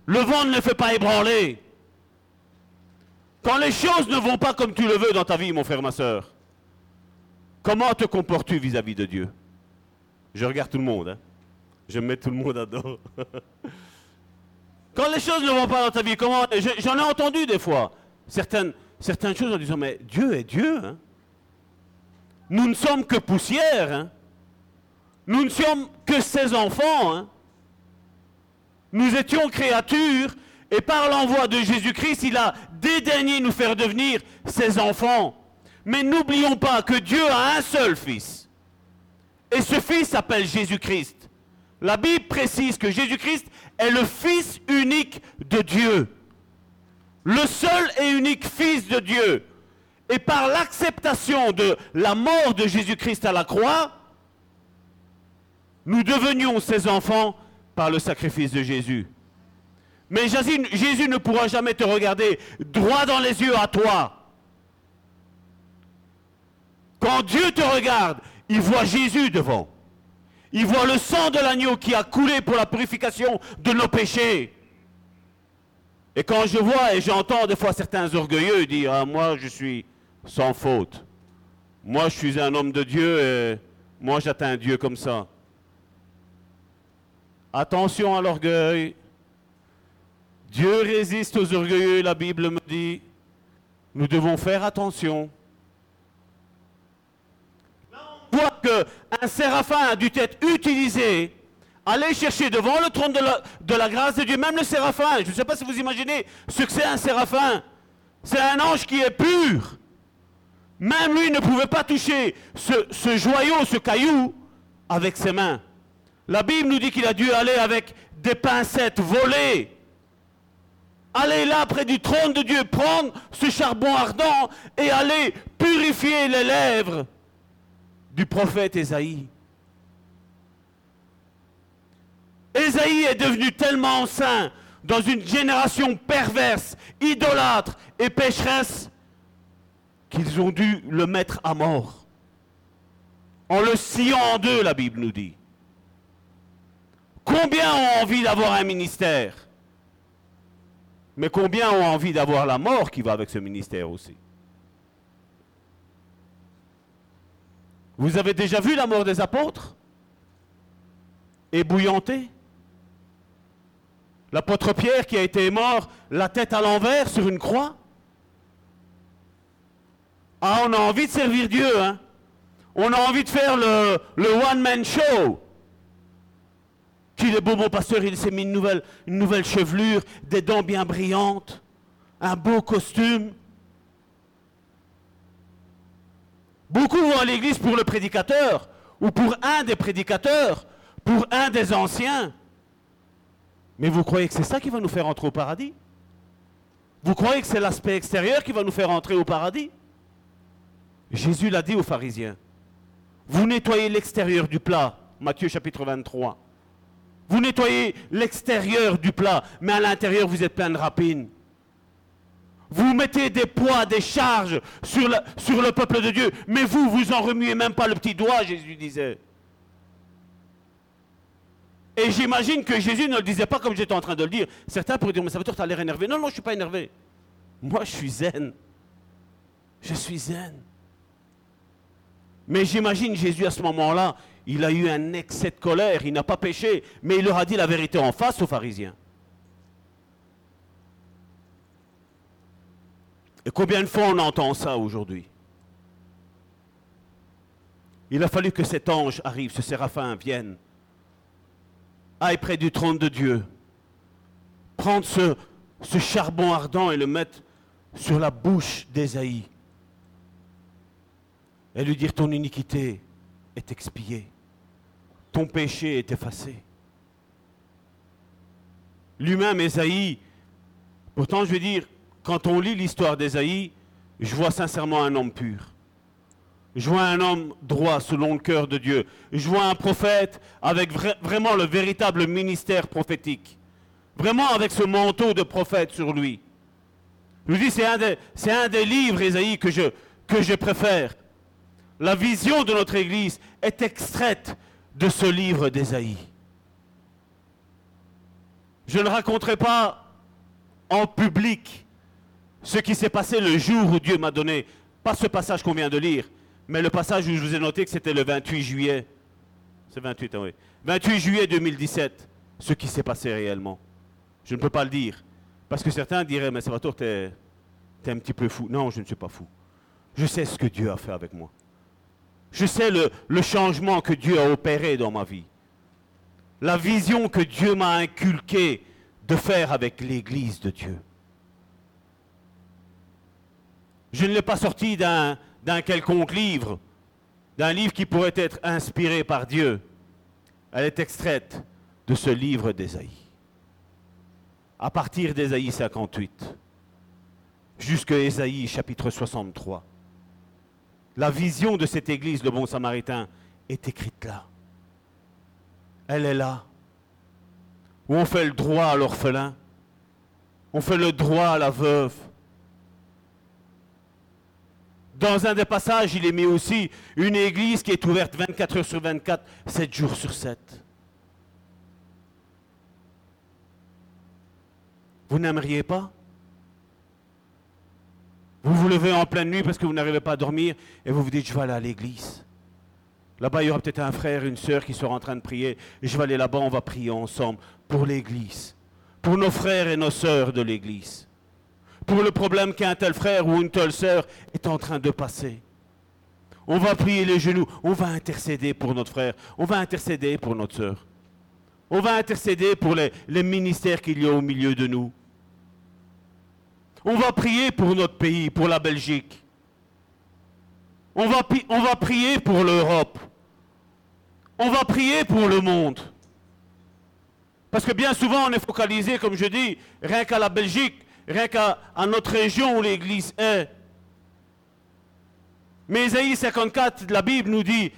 le vent ne les fait pas ébranler. Quand les choses ne vont pas comme tu le veux dans ta vie, mon frère, ma soeur, comment te comportes-tu vis-à-vis de Dieu? Je regarde tout le monde. Hein. Je mets tout le monde à dos. Quand les choses ne vont pas dans ta vie, comment J'en ai entendu des fois certaines, choses en disant mais Dieu est Dieu. Hein. Nous ne sommes que poussière. Hein. Nous ne sommes que ses enfants. Nous étions créatures et par l'envoi de Jésus-Christ, il a dédaigné nous faire devenir ses enfants. Mais n'oublions pas que Dieu a un seul fils. Et ce fils s'appelle Jésus-Christ. La Bible précise que Jésus-Christ est le fils unique de Dieu. Le seul et unique fils de Dieu. Et par l'acceptation de la mort de Jésus-Christ à la croix, nous devenions ses enfants par le sacrifice de Jésus. Mais Jésus, ne pourra jamais te regarder droit dans les yeux à toi. Quand Dieu te regarde, il voit Jésus devant. Il voit le sang de l'agneau qui a coulé pour la purification de nos péchés. Et quand je vois et j'entends des fois certains orgueilleux dire ah, Moi je suis sans faute. Moi je suis un homme de Dieu et moi j'atteins Dieu comme ça. Attention à l'orgueil. Dieu résiste aux orgueilleux, la Bible me dit. Nous devons faire attention. Là, on voit qu'un séraphin a dû être utilisé. Aller chercher devant le trône de la, de la grâce de Dieu, même le séraphin. Je ne sais pas si vous imaginez ce que c'est un séraphin. C'est un ange qui est pur. Même lui ne pouvait pas toucher ce, ce joyau, ce caillou, avec ses mains. La Bible nous dit qu'il a dû aller avec des pincettes volées. Aller là près du trône de Dieu, prendre ce charbon ardent et aller purifier les lèvres du prophète Ésaïe. Ésaïe est devenu tellement saint dans une génération perverse, idolâtre et pécheresse qu'ils ont dû le mettre à mort. En le sciant en deux, la Bible nous dit. Combien ont envie d'avoir un ministère? Mais combien ont envie d'avoir la mort qui va avec ce ministère aussi? Vous avez déjà vu la mort des apôtres? Ébouillanté L'apôtre Pierre qui a été mort la tête à l'envers sur une croix? Ah, on a envie de servir Dieu, hein On a envie de faire le, one-man show. Qu'il est beau, mon pasteur, il s'est mis une nouvelle, une nouvelle chevelure, des dents bien brillantes, un beau costume. Beaucoup vont à l'église pour le prédicateur, ou pour un des prédicateurs, pour un des anciens. Mais vous croyez que c'est ça qui va nous faire entrer au paradis? Vous croyez que c'est l'aspect extérieur qui va nous faire entrer au paradis? Jésus l'a dit aux pharisiens. Vous nettoyez l'extérieur du plat, Matthieu chapitre 23. Vous nettoyez l'extérieur du plat, mais à l'intérieur, vous êtes plein de rapines. Vous mettez des poids, des charges sur, le peuple de Dieu, mais vous, vous en remuez même pas le petit doigt, Jésus disait. Et j'imagine que Jésus ne le disait pas comme j'étais en train de le dire. Certains pourraient dire, mais ça veut dire que tu as l'air énervé. Non, non, je ne suis pas énervé. Moi, je suis zen. Je suis zen. Mais j'imagine Jésus à ce moment-là, il a eu un excès de colère, il n'a pas péché, mais il leur a dit la vérité en face aux pharisiens. Et combien de fois on entend ça aujourd'hui? Il a fallu que cet ange arrive, ce séraphin vienne, aille près du trône de Dieu, prendre ce, charbon ardent et le mettre sur la bouche d'Ésaïe. Et lui dire ton iniquité est expiée. Ton péché est effacé. Lui-même, Ésaïe, pourtant je veux dire, quand on lit l'histoire d'Ésaïe, je vois sincèrement un homme pur. Je vois un homme droit selon le cœur de Dieu. Je vois un prophète avec vraiment le véritable ministère prophétique. Vraiment avec ce manteau de prophète sur lui. Je vous dis, c'est un, des, un des livres, Ésaïe, que je, que je préfère. La vision de notre Église est extraite de ce livre d'Ésaïe. Je ne raconterai pas en public ce qui s'est passé le jour où Dieu m'a donné, pas ce passage qu'on vient de lire, mais le passage où je vous ai noté que c'était le 28 juillet. C'est 28, hein, oui. 28 juillet 2017, ce qui s'est passé réellement. Je ne peux pas le dire. Parce que certains diraient, mais Salvatore, t'es es un petit peu fou. Non, je ne suis pas fou. Je sais ce que Dieu a fait avec moi. Je sais le, changement que Dieu a opéré dans ma vie. la vision que Dieu m'a inculquée de faire avec l'Église de Dieu. Je ne l'ai pas sorti d'un quelconque livre, d'un livre qui pourrait être inspiré par Dieu. Elle est extraite de ce livre d'Ésaïe. À partir d'Ésaïe 58 jusqu'à Ésaïe chapitre 63. La vision de cette église, le bon samaritain, est écrite là. Elle est là. Où on fait le droit à l'orphelin, on fait le droit à la veuve. Dans un des passages, il est mis aussi une église qui est ouverte 24 heures sur 24, 7 jours sur 7. Vous n'aimeriez pas? Vous vous levez en pleine nuit parce que vous n'arrivez pas à dormir et vous vous dites, je vais aller à l'église. Là-bas, il y aura peut-être un frère, une sœur qui sera en train de prier. Je vais aller là-bas, on va prier ensemble pour l'église, pour nos frères et nos sœurs de l'église, pour le problème qu'un tel frère ou une telle sœur est en train de passer. On va prier les genoux, on va intercéder pour notre frère, on va intercéder pour notre sœur. On va intercéder pour les, les ministères qu'il y a au milieu de nous. On va prier pour notre pays, pour la Belgique. On va, pi- on va prier pour l'Europe. On va prier pour le monde. Parce que bien souvent, on est focalisé, comme je dis, rien qu'à la Belgique, rien qu'à notre région où l'Église est. Mais Ésaïe 54, la Bible nous dit,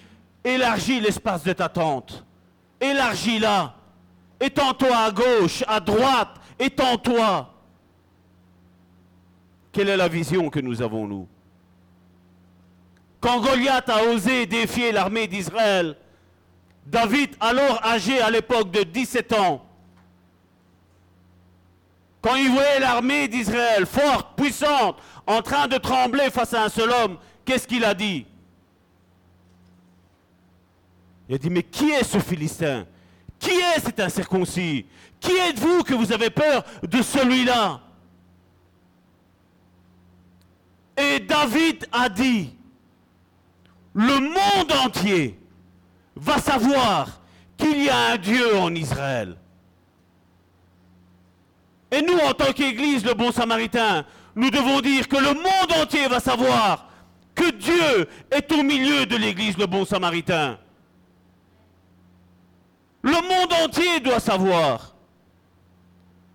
élargis l'espace de ta tente. Élargis-la. Étends-toi à gauche, à droite, étends-toi. Quelle est la vision que nous avons, nous? Quand Goliath a osé défier l'armée d'Israël, David, alors âgé à l'époque de 17 ans, quand il voyait l'armée d'Israël forte, puissante, en train de trembler face à un seul homme, qu'est-ce qu'il a dit? Il a dit, mais qui est ce Philistin? Qui est cet incirconcis? Qui êtes-vous que vous avez peur de celui-là? Et David a dit, le monde entier va savoir qu'il y a un Dieu en Israël. Et nous, en tant qu'Église, le bon samaritain, nous devons dire que le monde entier va savoir que Dieu est au milieu de l'Église, le bon samaritain. Le monde entier doit savoir.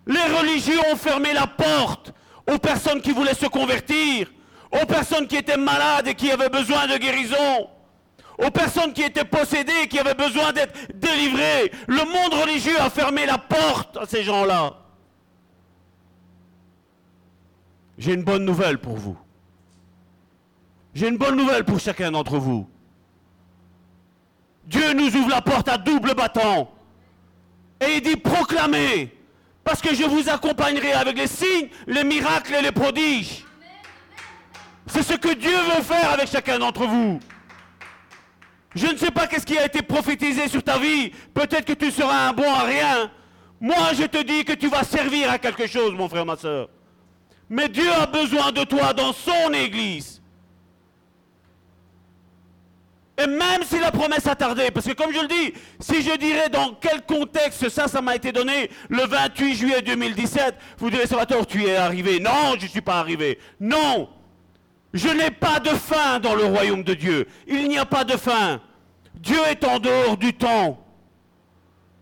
Les religieux ont fermé la porte aux personnes qui voulaient se convertir, aux personnes qui étaient malades et qui avaient besoin de guérison, aux personnes qui étaient possédées et qui avaient besoin d'être délivrées. Le monde religieux a fermé la porte à ces gens-là. J'ai une bonne nouvelle pour vous. J'ai une bonne nouvelle pour chacun d'entre vous. Dieu nous ouvre la porte à double battant. Et il dit proclamez, parce que je vous accompagnerai avec les signes, les miracles et les prodiges. C'est ce que Dieu veut faire avec chacun d'entre vous. Je ne sais pas qu'est-ce qui a été prophétisé sur ta vie. Peut-être que tu seras un bon à rien. Moi, je te dis que tu vas servir à quelque chose, mon frère, ma soeur. Mais Dieu a besoin de toi dans son Église. Et même si la promesse a tardé, parce que comme je le dis, si je dirais dans quel contexte ça, ça m'a été donné le 28 juillet 2017, vous direz, Salvatore, tu es arrivé. Non, je ne suis pas arrivé. Non, je n'ai pas de fin dans le royaume de Dieu. Il n'y a pas de fin. Dieu est en dehors du temps.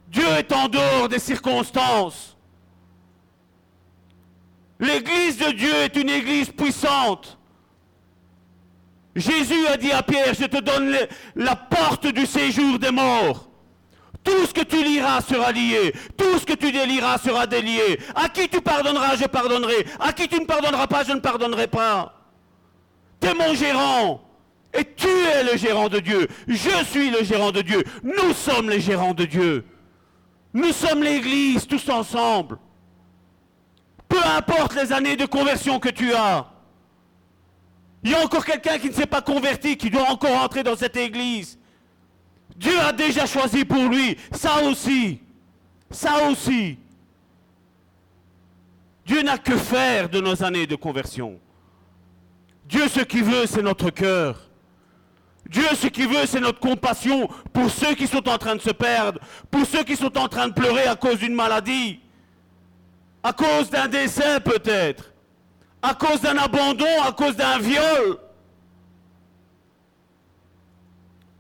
Dieu est en dehors des circonstances. L'église de Dieu est une église puissante. Jésus a dit à Pierre, je te donne la porte du séjour des morts. Tout ce que tu liras sera lié. Tout ce que tu déliras sera délié. À qui tu pardonneras, je pardonnerai. À qui tu ne pardonneras pas, je ne pardonnerai pas. Tu es mon gérant. Et tu es le gérant de Dieu. Je suis le gérant de Dieu. Nous sommes les gérants de Dieu. Nous sommes l'Église tous ensemble. Peu importe les années de conversion que tu as. Il y a encore quelqu'un qui ne s'est pas converti, qui doit encore entrer dans cette Église. Dieu a déjà choisi pour lui. Ça aussi. Ça aussi. Dieu n'a que faire de nos années de conversion. Dieu, ce qu'il veut, c'est notre cœur. Dieu, ce qu'il veut, c'est notre compassion pour ceux qui sont en train de se perdre, pour ceux qui sont en train de pleurer à cause d'une maladie, à cause d'un décès peut-être, à cause d'un abandon, à cause d'un viol.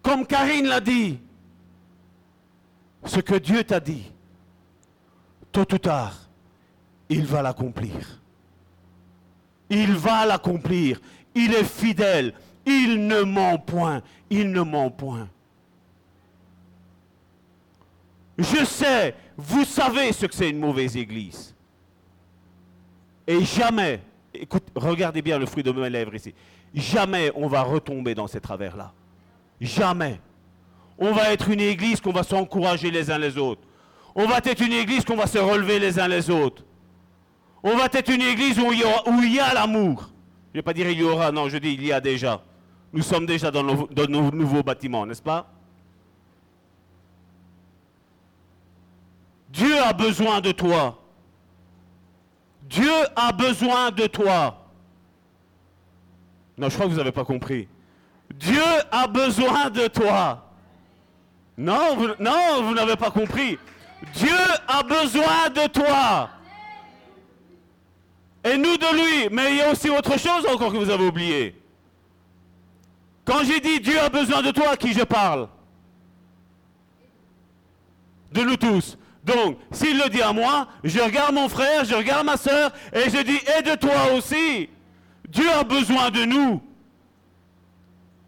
Comme Karine l'a dit, ce que Dieu t'a dit, tôt ou tard, il va l'accomplir. Il va l'accomplir. Il est fidèle. Il ne ment point. Il ne ment point. Je sais, vous savez ce que c'est une mauvaise église. Et jamais, écoute, regardez bien le fruit de mes lèvres ici, jamais on va retomber dans ces travers-là. Jamais. On va être une église qu'on va s'encourager les uns les autres. On va être une église qu'on va se relever les uns les autres. On va être une église où il y, a l'amour. Je ne vais pas dire il y aura, non, je dis il y a déjà. Nous sommes déjà dans nos nouveaux bâtiments, n'est-ce pas? Dieu a besoin de toi. Dieu a besoin de toi. Non, je crois que vous n'avez pas compris. Dieu a besoin de toi. Non, vous, non, vous n'avez pas compris. Dieu a besoin de toi. Et nous de lui. Mais il y a aussi autre chose encore que vous avez oublié. Quand j'ai dit Dieu a besoin de toi, à qui je parle? De nous tous. Donc, s'il le dit à moi, je regarde mon frère, je regarde ma soeur, et je dis, et de toi aussi. Dieu a besoin de nous.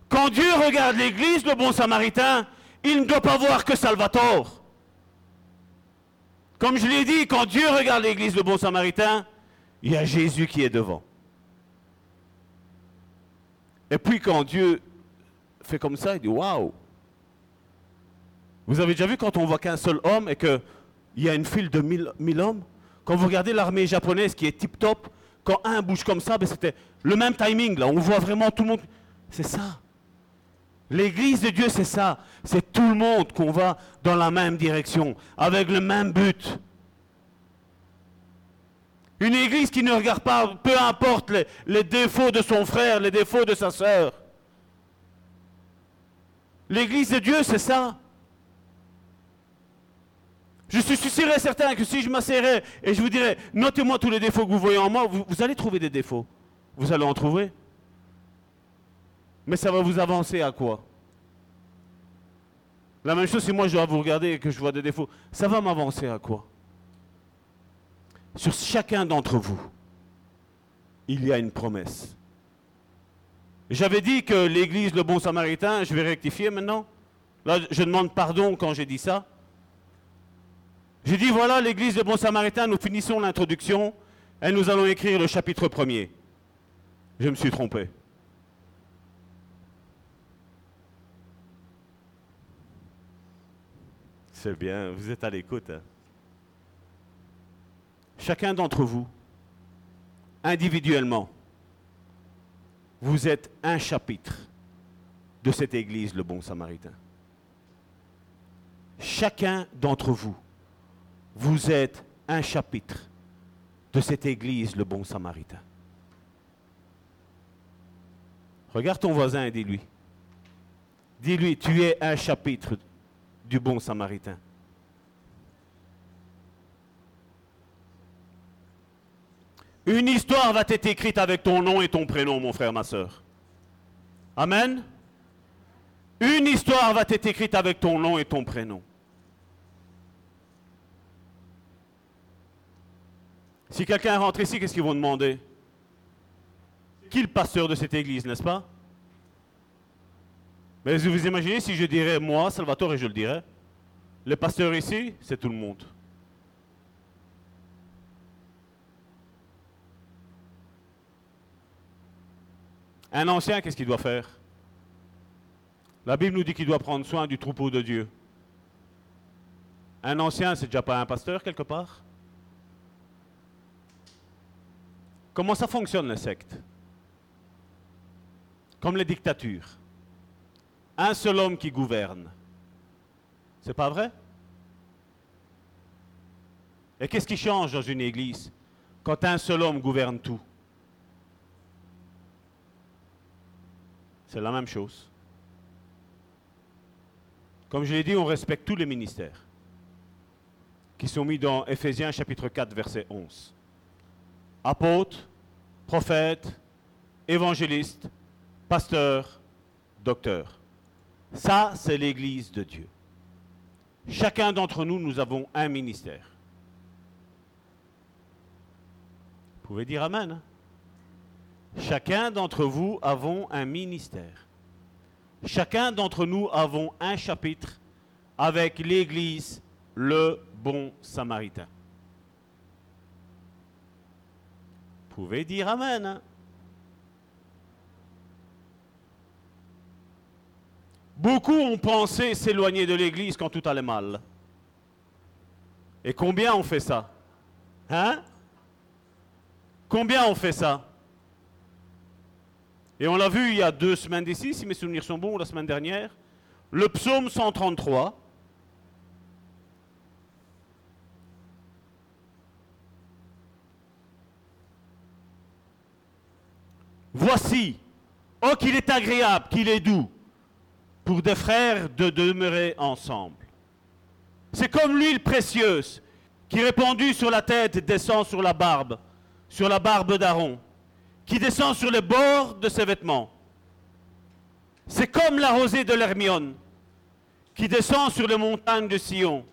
Quand Dieu regarde l'Église, le bon samaritain, il ne doit pas voir que Salvatore. Comme je l'ai dit, quand Dieu regarde l'Église, le bon samaritain, il y a Jésus qui est devant. Et puis quand Dieu fait comme ça, il dit Waouh Vous avez déjà vu quand on voit qu'un seul homme et qu'il y a une file de mille, mille hommes Quand vous regardez l'armée japonaise qui est tip-top, quand un bouge comme ça, ben c'était le même timing là. On voit vraiment tout le monde. C'est ça. L'église de Dieu, c'est ça. C'est tout le monde qu'on va dans la même direction, avec le même but. Une église qui ne regarde pas, peu importe les, les défauts de son frère, les défauts de sa sœur. L'église de Dieu, c'est ça. Je suis certain que si je m'asserrais et je vous dirais, notez-moi tous les défauts que vous voyez en moi, vous, vous allez trouver des défauts. Vous allez en trouver. Mais ça va vous avancer à quoi? La même chose si moi je dois vous regarder et que je vois des défauts. Ça va m'avancer à quoi? Sur chacun d'entre vous, il y a une promesse. J'avais dit que l'église Le Bon Samaritain, je vais rectifier maintenant. Là, je demande pardon quand j'ai dit ça. J'ai dit voilà, l'église Le Bon Samaritain, nous finissons l'introduction et nous allons écrire le chapitre premier. Je me suis trompé. C'est bien, vous êtes à l'écoute. hein. Chacun d'entre vous, individuellement, vous êtes un chapitre de cette église, le bon samaritain. Chacun d'entre vous, vous êtes un chapitre de cette église, le bon samaritain. Regarde ton voisin et dis-lui. Dis-lui, tu es un chapitre du bon samaritain. Une histoire va t'être écrite avec ton nom et ton prénom, mon frère, ma soeur. Amen. Une histoire va t'être écrite avec ton nom et ton prénom. Si quelqu'un rentre ici, qu'est-ce qu'ils vont demander? Qui est le pasteur de cette église, n'est-ce pas? Mais vous imaginez si je dirais moi, Salvatore, et je le dirais Le pasteur ici, c'est tout le monde. Un ancien, qu'est-ce qu'il doit faire? La Bible nous dit qu'il doit prendre soin du troupeau de Dieu. Un ancien, c'est déjà pas un pasteur quelque part? Comment ça fonctionne les sectes Comme les dictatures. Un seul homme qui gouverne. C'est pas vrai? Et qu'est-ce qui change dans une église quand un seul homme gouverne tout? C'est la même chose. Comme je l'ai dit, on respecte tous les ministères qui sont mis dans Éphésiens chapitre 4, verset 11. Apôtres, prophètes, évangélistes, pasteurs, docteurs. Ça, c'est l'Église de Dieu. Chacun d'entre nous, nous avons un ministère. Vous pouvez dire Amen. hein? Chacun d'entre vous avons un ministère. Chacun d'entre nous avons un chapitre avec l'Église, le bon samaritain. Vous pouvez dire Amen. hein? Beaucoup ont pensé s'éloigner de l'Église quand tout allait mal. Et combien ont fait ça? Hein? Combien ont fait ça? Et on l'a vu il y a deux semaines d'ici, si mes souvenirs sont bons, la semaine dernière. Le psaume 133. Voici, oh qu'il est agréable, qu'il est doux, pour des frères de demeurer ensemble. C'est comme l'huile précieuse qui répandue sur la tête descend sur la barbe, sur la barbe d'Aaron, qui descend sur les bords de ses vêtements. C'est comme la rosée de l'Hermione qui descend sur les montagnes de Sion.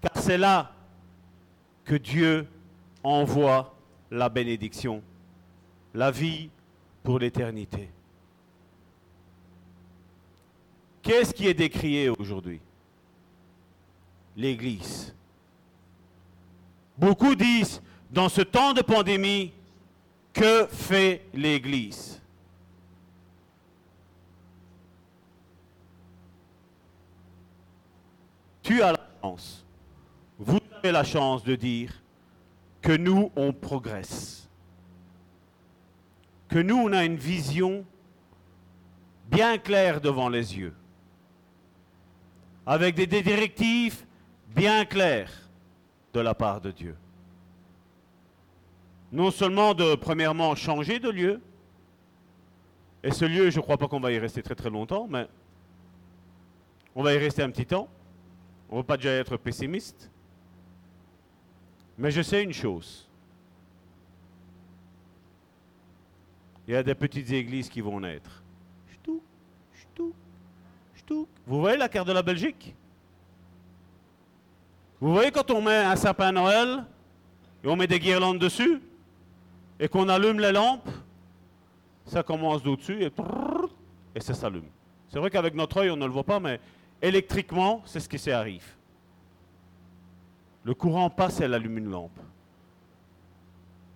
Car c'est là que Dieu envoie la bénédiction, la vie pour l'éternité. Qu'est-ce qui est décrié aujourd'hui? L'Église. Beaucoup disent, dans ce temps de pandémie, que fait l'Église? Tu as la chance, vous avez la chance de dire que nous, on progresse. Que nous, on a une vision bien claire devant les yeux avec des, directives bien claires de la part de Dieu. Non seulement de, premièrement, changer de lieu, et ce lieu, je ne crois pas qu'on va y rester très très longtemps, mais on va y rester un petit temps. On ne va pas déjà être pessimiste. Mais je sais une chose. Il y a des petites églises qui vont naître. Ch'tou, ch'tou, ch'tou. Vous voyez la carte de la Belgique? Vous voyez quand on met un sapin Noël et on met des guirlandes dessus et qu'on allume les lampes, ça commence d'au-dessus et, et ça s'allume. C'est vrai qu'avec notre œil on ne le voit pas, mais électriquement c'est ce qui s'y arrive. Le courant passe et elle allume une lampe.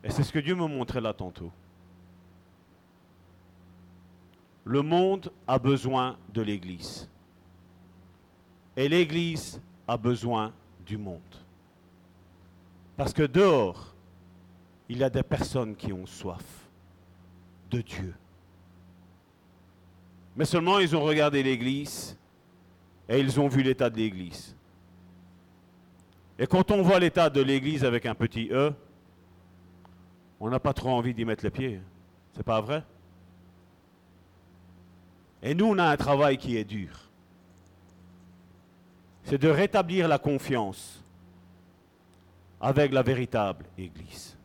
Et c'est ce que Dieu me montrait là tantôt. Le monde a besoin de l'Église. Et l'Église a besoin du monde. Parce que dehors, il y a des personnes qui ont soif de Dieu. Mais seulement ils ont regardé l'Église et ils ont vu l'état de l'Église. Et quand on voit l'état de l'Église avec un petit E, on n'a pas trop envie d'y mettre les pieds. C'est pas vrai? Et nous, on a un travail qui est dur. C'est de rétablir la confiance avec la véritable Église.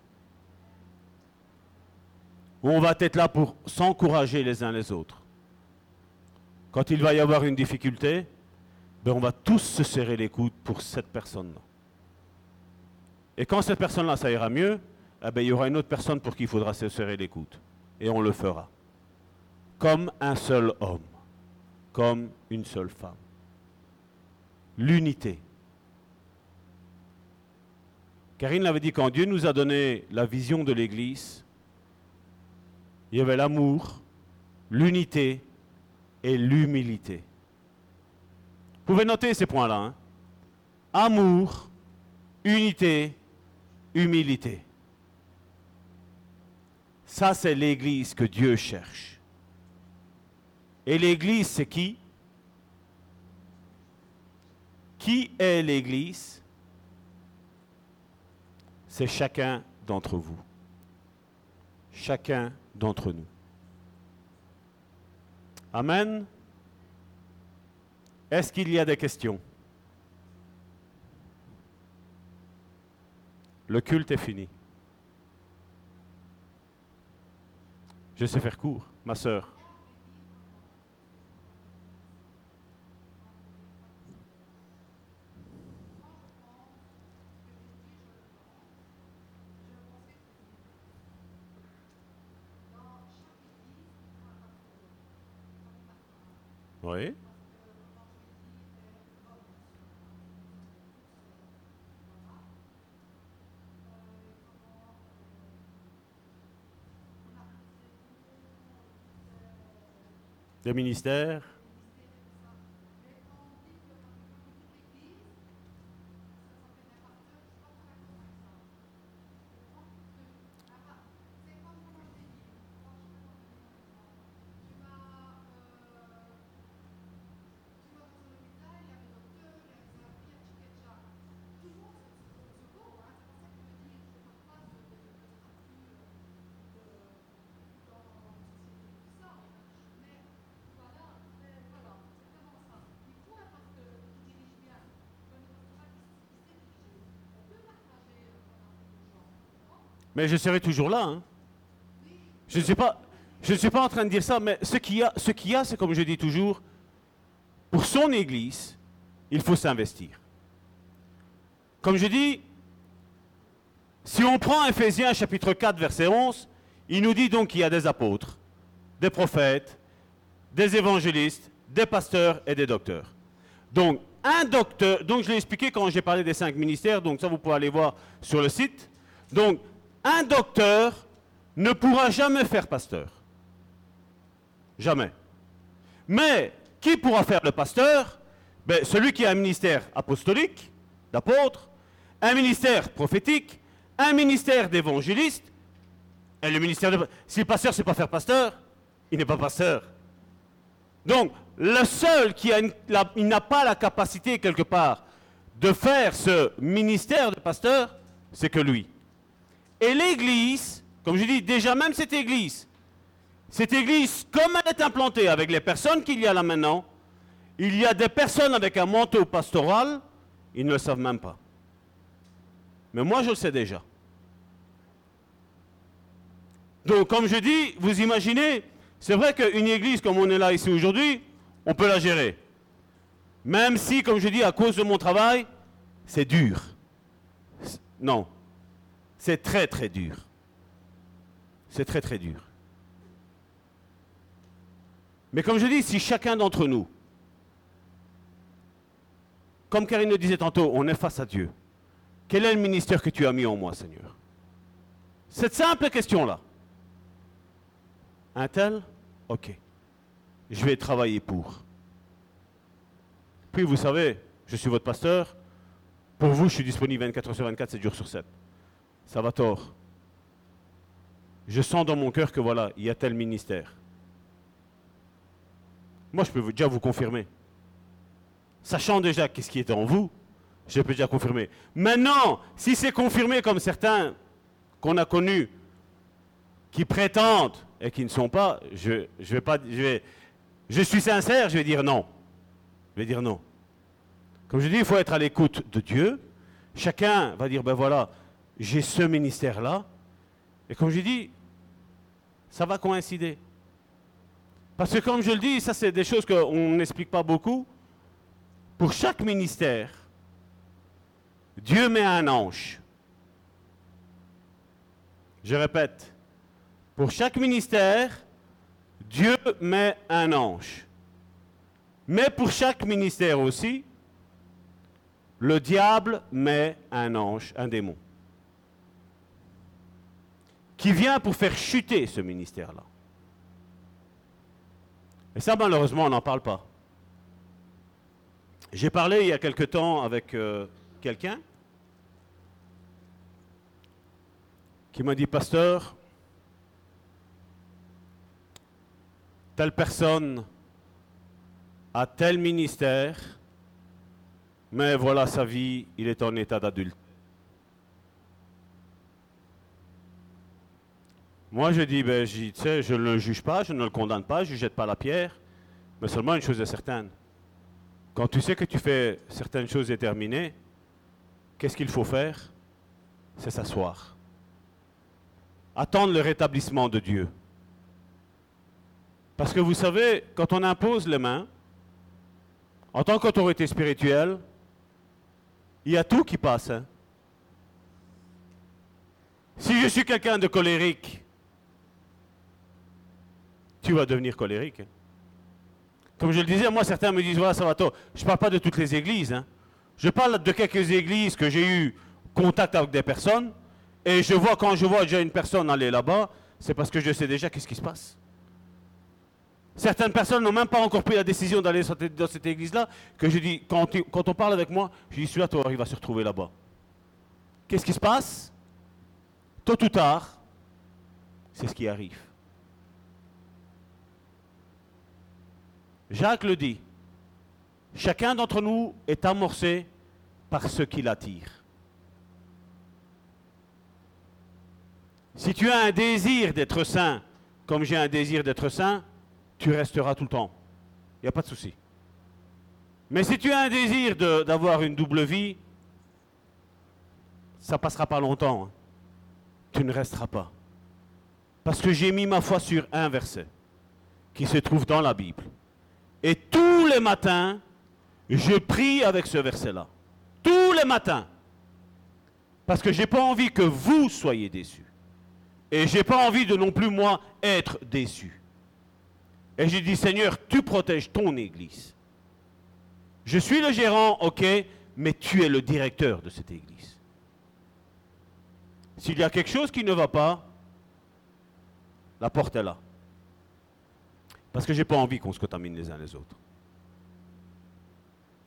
On va être là pour s'encourager les uns les autres. Quand il va y avoir une difficulté, ben on va tous se serrer les coudes pour cette personne-là. Et quand cette personne-là, ça ira mieux, eh ben, il y aura une autre personne pour qui il faudra se serrer les coudes. Et on le fera comme un seul homme, comme une seule femme. L'unité. Karine l'avait dit, quand Dieu nous a donné la vision de l'Église, il y avait l'amour, l'unité et l'humilité. Vous pouvez noter ces points-là. hein. Amour, unité, humilité. Ça, c'est l'Église que Dieu cherche. Et l'Église, c'est qui? Qui est l'Église? C'est chacun d'entre vous. Chacun d'entre nous. Amen. Est-ce qu'il y a des questions? Le culte est fini. Je sais faire court, ma sœur. Oui. Des ministères. Mais je serai toujours là. hein. Je ne suis pas, je ne suis pas en train de dire ça, mais ce qu'il y a, ce qu'il y a, c'est comme je dis toujours, pour son Église, il faut s'investir. Comme je dis, si on prend Ephésiens chapitre 4, verset 11, il nous dit donc qu'il y a des apôtres, des prophètes, des évangélistes, des pasteurs et des docteurs. Donc, un docteur, donc je l'ai expliqué quand j'ai parlé des cinq ministères, donc ça vous pouvez aller voir sur le site. Donc, un docteur ne pourra jamais faire pasteur. Jamais. Mais qui pourra faire le pasteur? Ben, Celui qui a un ministère apostolique, d'apôtre, un ministère prophétique, un ministère d'évangéliste, et le ministère de... Si le pasteur ne sait pas faire pasteur, il n'est pas pasteur. Donc, le seul qui n'a pas la capacité quelque part de faire ce ministère de pasteur, c'est que lui. Et l'Église, comme je dis, déjà même cette Église, cette Église, comme elle est implantée avec les personnes qu'il y a là maintenant, il y a des personnes avec un manteau pastoral, ils ne le savent même pas. Mais moi, je le sais déjà. Donc, comme je dis, vous imaginez, c'est vrai qu'une église comme on est là ici aujourd'hui, on peut la gérer. Même si, comme je dis, à cause de mon travail, c'est dur. Non, c'est très très dur. C'est très très dur. Mais comme je dis, si chacun d'entre nous, comme Karine le disait tantôt, on est face à Dieu, quel est le ministère que tu as mis en moi, Seigneur? Cette simple question-là. Un tel Ok. Je vais travailler pour. Puis vous savez, je suis votre pasteur. Pour vous, je suis disponible 24 heures sur 24, 7 jours sur 7. Ça va tort. Je sens dans mon cœur que voilà, il y a tel ministère. Moi, je peux déjà vous confirmer. Sachant déjà qu'est-ce qui est en vous, je peux déjà confirmer. Maintenant, si c'est confirmé comme certains qu'on a connus, qui prétendent et qui ne sont pas, je, je vais pas, je vais, je suis sincère, je vais dire non. Je vais dire non. Comme je dis, il faut être à l'écoute de Dieu. Chacun va dire, ben voilà, j'ai ce ministère-là. Et comme je dis, ça va coïncider. Parce que comme je le dis, ça c'est des choses qu'on n'explique pas beaucoup. Pour chaque ministère, Dieu met un ange. Je répète, pour chaque ministère, Dieu met un ange. Mais pour chaque ministère aussi, le diable met un ange, un démon, qui vient pour faire chuter ce ministère-là. Et ça, malheureusement, on n'en parle pas. J'ai parlé il y a quelque temps avec euh, quelqu'un qui m'a dit, pasteur, telle personne a tel ministère, mais voilà sa vie, il est en état d'adulte. Moi, je dis, ben, je je ne le juge pas, je ne le condamne pas, je ne jette pas la pierre, mais seulement une chose est certaine. Quand tu sais que tu fais certaines choses déterminées, qu'est-ce qu'il faut faire? C'est s'asseoir. Attendre le rétablissement de Dieu. Parce que vous savez, quand on impose les mains, en tant qu'autorité spirituelle, il y a tout qui passe. hein. Si je suis quelqu'un de colérique, tu vas devenir colérique. Comme je le disais, moi, certains me disent, voilà, ça va tôt. Je ne parle pas de toutes les églises. hein. Je parle de quelques églises que j'ai eu contact avec des personnes. Et je vois, quand je vois déjà une personne aller là-bas, c'est parce que je sais déjà qu'est-ce qui se passe. Certaines personnes n'ont même pas encore pris la décision d'aller dans cette église-là, que je dis, quand, on parle avec moi, je dis, celui-là, toi, il va se retrouver là-bas. Qu'est-ce qui se passe? Tôt ou tard, c'est ce qui arrive. Jacques le dit, chacun d'entre nous est amorcé par ce qui l'attire. Si tu as un désir d'être saint, comme j'ai un désir d'être saint, tu resteras tout le temps. Il n'y a pas de souci. Mais si tu as un désir d'avoir une double vie, ça passera pas longtemps. hein. Tu ne resteras pas. Parce que j'ai mis ma foi sur un verset qui se trouve dans la Bible. Et tous les matins, je prie avec ce verset-là. Tous les matins. Parce que je n'ai pas envie que vous soyez déçus. Et je n'ai pas envie de non plus, moi, être déçu. Et j'ai dit, Seigneur, tu protèges ton Église. Je suis le gérant, ok, mais tu es le directeur de cette Église. S'il y a quelque chose qui ne va pas, la porte est là. Parce que je n'ai pas envie qu'on se contamine les uns les autres.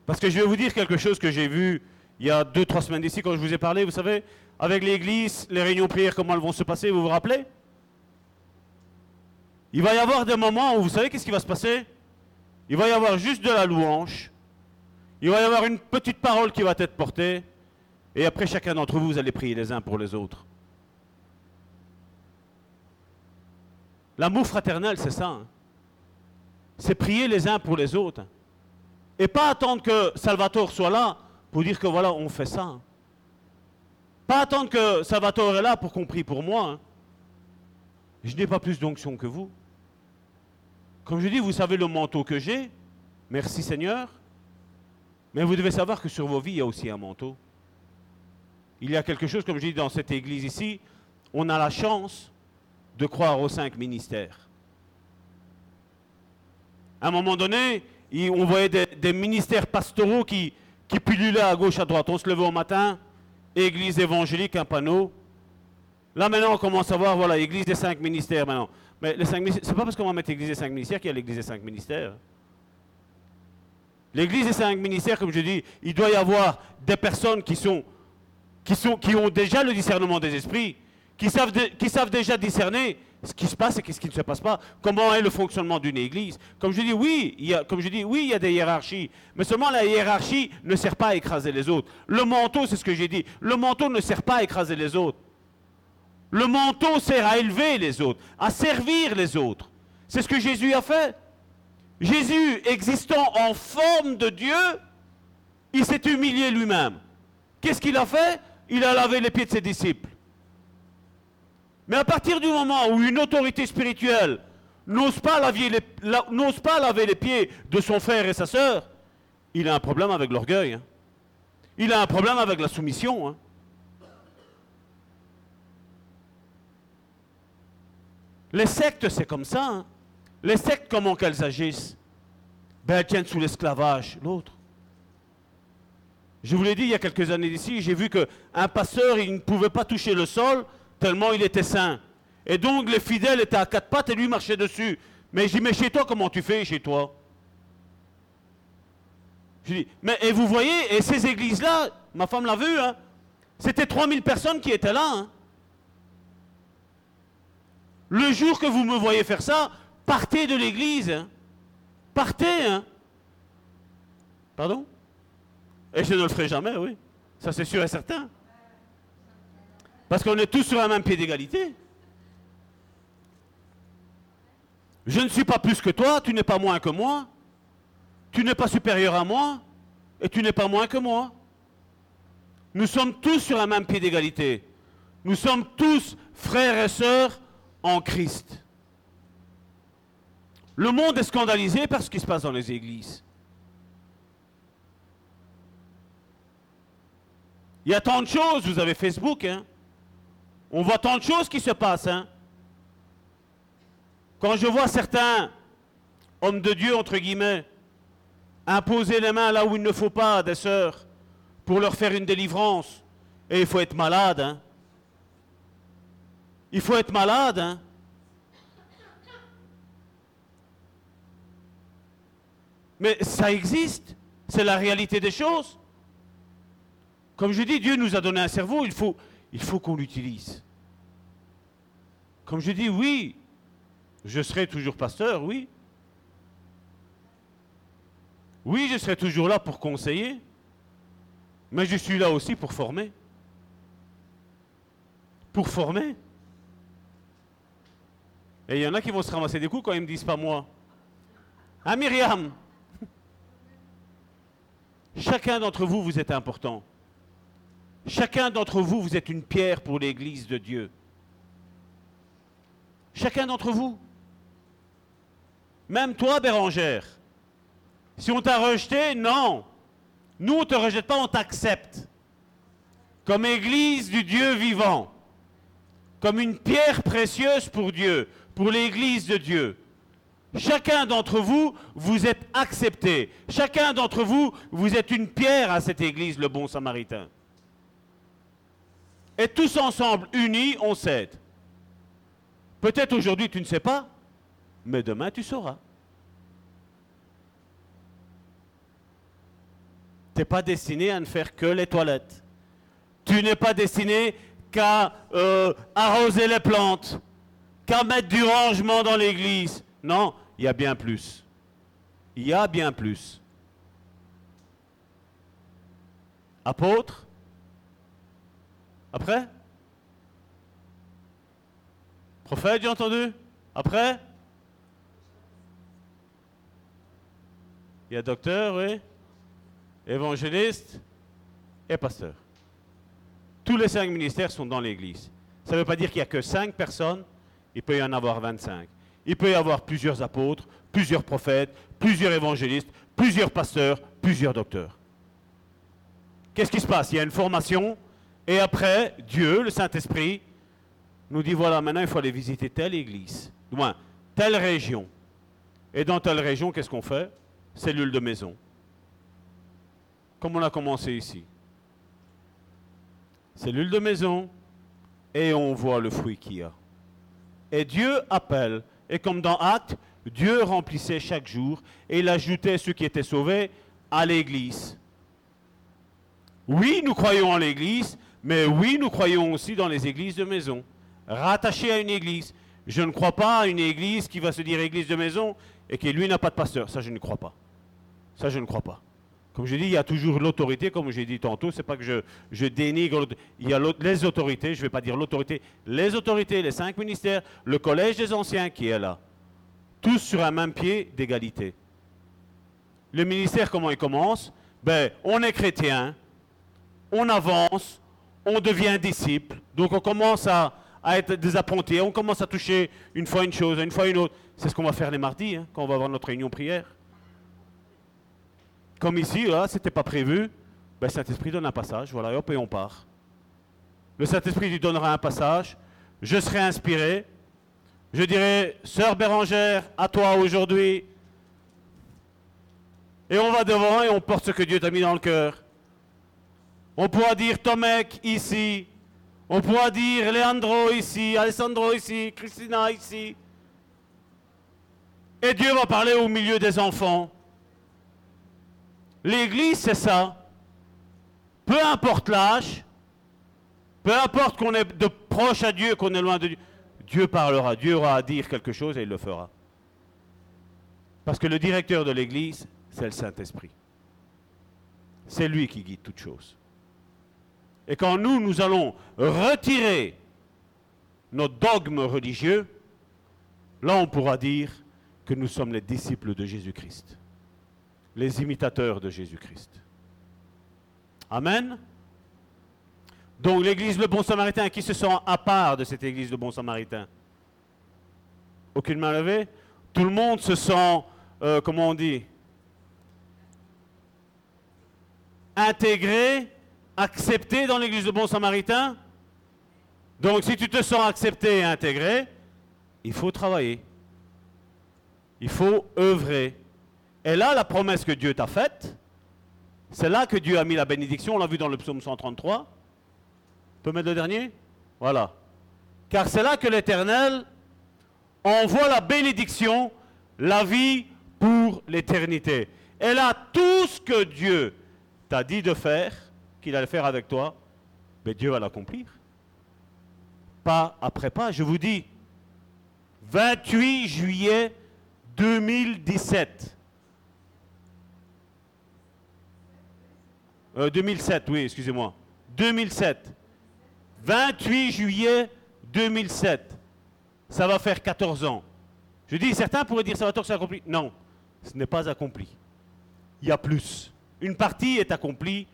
Parce que je vais vous dire quelque chose que j'ai vu il y a deux, trois semaines d'ici quand je vous ai parlé, vous savez, avec l'église, les réunions prières, comment elles vont se passer, vous vous rappelez? Il va y avoir des moments où vous savez qu'est-ce qui va se passer? Il va y avoir juste de la louange, il va y avoir une petite parole qui va être portée, et après chacun d'entre vous, vous allez prier les uns pour les autres. L'amour fraternel, c'est ça. hein. C'est prier les uns pour les autres. Et pas attendre que Salvatore soit là pour dire que voilà, on fait ça. Pas attendre que Salvatore est là pour qu'on prie pour moi. Je n'ai pas plus d'onction que vous. Comme je dis, vous savez le manteau que j'ai. Merci Seigneur. Mais vous devez savoir que sur vos vies, il y a aussi un manteau. Il y a quelque chose, comme je dis dans cette église ici, on a la chance de croire aux cinq ministères. À un moment donné, on voyait des, ministères pastoraux qui, qui pullulaient à gauche, à droite. On se levait au matin, église évangélique, un panneau. Là maintenant, on commence à voir, voilà, église des cinq ministères maintenant. Mais les cinq ministères, c'est pas parce qu'on va mettre église des cinq ministères qu'il y a l'église des cinq ministères. L'église des cinq ministères, comme je dis, il doit y avoir des personnes qui sont, qui sont, qui ont déjà le discernement des esprits, qui savent, qui savent déjà discerner ce qui se passe et ce qui ne se passe pas, comment est le fonctionnement d'une église? Comme je dis, oui, y a, comme je dis, oui, il y a des hiérarchies, mais seulement la hiérarchie ne sert pas à écraser les autres. Le manteau, c'est ce que j'ai dit, le manteau ne sert pas à écraser les autres. Le manteau sert à élever les autres, à servir les autres. C'est ce que Jésus a fait. Jésus, existant en forme de Dieu, il s'est humilié lui-même. Qu'est-ce qu'il a fait? Il a lavé les pieds de ses disciples. Mais à partir du moment où une autorité spirituelle n'ose pas, laver les, pieds de son frère et sa sœur, il a un problème avec l'orgueil. hein. Il a un problème avec la soumission. hein. Les sectes, c'est comme ça. hein. Les sectes, comment qu'elles agissent? Ben, Elles tiennent sous l'esclavage l'autre. Je vous l'ai dit il y a quelques années d'ici, j'ai vu qu'un pasteur, il ne pouvait pas toucher le sol tellement il était saint. Et donc les fidèles étaient à quatre pattes et lui marchait dessus. Mais j'ai dit, mais chez toi, comment tu fais chez toi? Je dis, mais et vous voyez, et ces églises-là, ma femme l'a vu, hein, c'était 3000 personnes qui étaient là. hein. Le jour que vous me voyez faire ça, partez de l'église. hein. Partez. Hein. Pardon? Et je ne le ferai jamais, oui. Ça c'est sûr et certain. Parce qu'on est tous sur un même pied d'égalité. Je ne suis pas plus que toi, tu n'es pas moins que moi. Tu n'es pas supérieur à moi et tu n'es pas moins que moi. Nous sommes tous sur un même pied d'égalité. Nous sommes tous frères et sœurs en Christ. Le monde est scandalisé par ce qui se passe dans les églises. Il y a tant de choses, vous avez Facebook, hein. On voit tant de choses qui se passent, hein. Quand je vois certains hommes de Dieu, entre guillemets, imposer les mains là où il ne faut pas des sœurs pour leur faire une délivrance, et il faut être malade, hein. Il faut être malade, hein. Mais ça existe, c'est la réalité des choses. Comme je dis, Dieu nous a donné un cerveau, il faut, il faut qu'on l'utilise. Comme je dis, oui, je serai toujours pasteur, oui. Oui, je serai toujours là pour conseiller, mais je suis là aussi pour former. Pour former. Et il y en a qui vont se ramasser des coups quand ils me disent pas moi. Ah Myriam Chacun d'entre vous, vous êtes important. Chacun d'entre vous, vous êtes une pierre pour l'Église de Dieu. Chacun d'entre vous. Même toi, Bérangère. Si on t'a rejeté, non. Nous, on ne te rejette pas, on t'accepte. Comme Église du Dieu vivant. Comme une pierre précieuse pour Dieu, pour l'Église de Dieu. Chacun d'entre vous, vous êtes accepté. Chacun d'entre vous, vous êtes une pierre à cette Église, le bon samaritain. Et tous ensemble, unis, on s'aide. Peut-être aujourd'hui tu ne sais pas, mais demain tu sauras. Tu n'es pas destiné à ne faire que les toilettes. Tu n'es pas destiné qu'à euh, arroser les plantes, qu'à mettre du rangement dans l'église. Non, il y a bien plus. Il y a bien plus. Apôtre Après? Prophète, j'ai entendu Après? Il y a docteur, oui. Évangéliste et pasteur. Tous les cinq ministères sont dans l'Église. Ça ne veut pas dire qu'il n'y a que cinq personnes, il peut y en avoir 25. Il peut y avoir plusieurs apôtres, plusieurs prophètes, plusieurs évangélistes, plusieurs pasteurs, plusieurs docteurs. Qu'est-ce qui se passe? Il y a une formation, et après, Dieu, le Saint-Esprit, nous dit voilà, maintenant il faut aller visiter telle église, moins telle région. Et dans telle région, qu'est-ce qu'on fait? Cellule de maison. Comme on a commencé ici. Cellule de maison, et on voit le fruit qu'il y a. Et Dieu appelle, et comme dans Actes, Dieu remplissait chaque jour, et il ajoutait ceux qui étaient sauvés à l'église. Oui, nous croyons en l'église, mais oui, nous croyons aussi dans les églises de maison rattaché à une église. Je ne crois pas à une église qui va se dire église de maison et qui lui n'a pas de pasteur. Ça, je ne crois pas. Ça, je ne crois pas. Comme je dis, il y a toujours l'autorité, comme j'ai dit tantôt, c'est pas que je, je dénigre, il y a les autorités, je ne vais pas dire l'autorité, les autorités, les cinq ministères, le collège des anciens qui est là. Tous sur un même pied d'égalité. Le ministère, comment il commence? Ben, on est chrétien, on avance, on devient disciple, donc on commence à, être des apprentis. On commence à toucher une fois une chose, une fois une autre. C'est ce qu'on va faire les mardis, hein, quand on va avoir notre réunion prière. Comme ici, là, c'était pas prévu. Ben, Saint-Esprit donne un passage, voilà, hop, et on part. Le Saint-Esprit lui donnera un passage. Je serai inspiré. Je dirai, Sœur Bérangère, à toi aujourd'hui. Et on va devant et on porte ce que Dieu t'a mis dans le cœur. On pourra dire Tomek ici, on pourra dire Leandro ici, Alessandro ici, Christina ici. Et Dieu va parler au milieu des enfants. L'église, c'est ça. Peu importe l'âge, peu importe qu'on est de proche à Dieu, qu'on est loin de Dieu, Dieu parlera, Dieu aura à dire quelque chose et il le fera. Parce que le directeur de l'église, c'est le Saint-Esprit. C'est lui qui guide toutes choses. Et quand nous, nous allons retirer nos dogmes religieux, là on pourra dire que nous sommes les disciples de Jésus-Christ. les imitateurs de Jésus-Christ. Amen. Donc l'église Le Bon Samaritain, qui se sent à part de cette église Le Bon Samaritain? Aucune main levée Tout le monde se sent, euh, comment on dit? Intégré, accepté dans l'église Le Bon Samaritain Donc si tu te sens accepté et intégré, il faut travailler. Il faut œuvrer. Et là, la promesse que Dieu t'a faite, c'est là que Dieu a mis la bénédiction. On l'a vu dans le psaume 133. On peut mettre le dernier? Voilà. Car c'est là que l'Éternel envoie la bénédiction, la vie pour l'éternité. Et là, tout ce que Dieu t'a dit de faire, qu'il allait faire avec toi, mais Dieu va l'accomplir. Pas après pas, je vous dis. 28 juillet 2017. 2007, oui, excusez-moi. 2007. 28 juillet 2007. Ça va faire 14 ans. Je dis, certains pourraient dire, ça va c'est accompli. Non, ce n'est pas accompli. Il y a plus. Une partie est accomplie,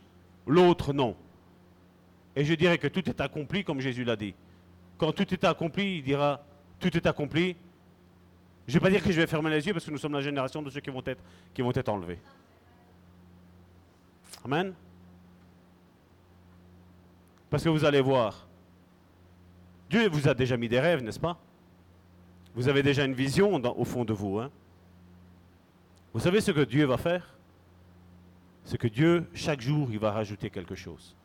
l'autre non. Et je dirais que tout est accompli comme Jésus l'a dit. Quand tout est accompli, il dira, tout est accompli. Je ne vais pas dire que je vais fermer les yeux parce que nous sommes la génération de ceux qui vont être, qui vont être enlevés. Amen. Parce que vous allez voir, Dieu vous a déjà mis des rêves, n'est-ce pas? Vous avez déjà une vision au fond de vous. Hein vous savez ce que Dieu va faire? C'est que Dieu, chaque jour, il va rajouter quelque chose.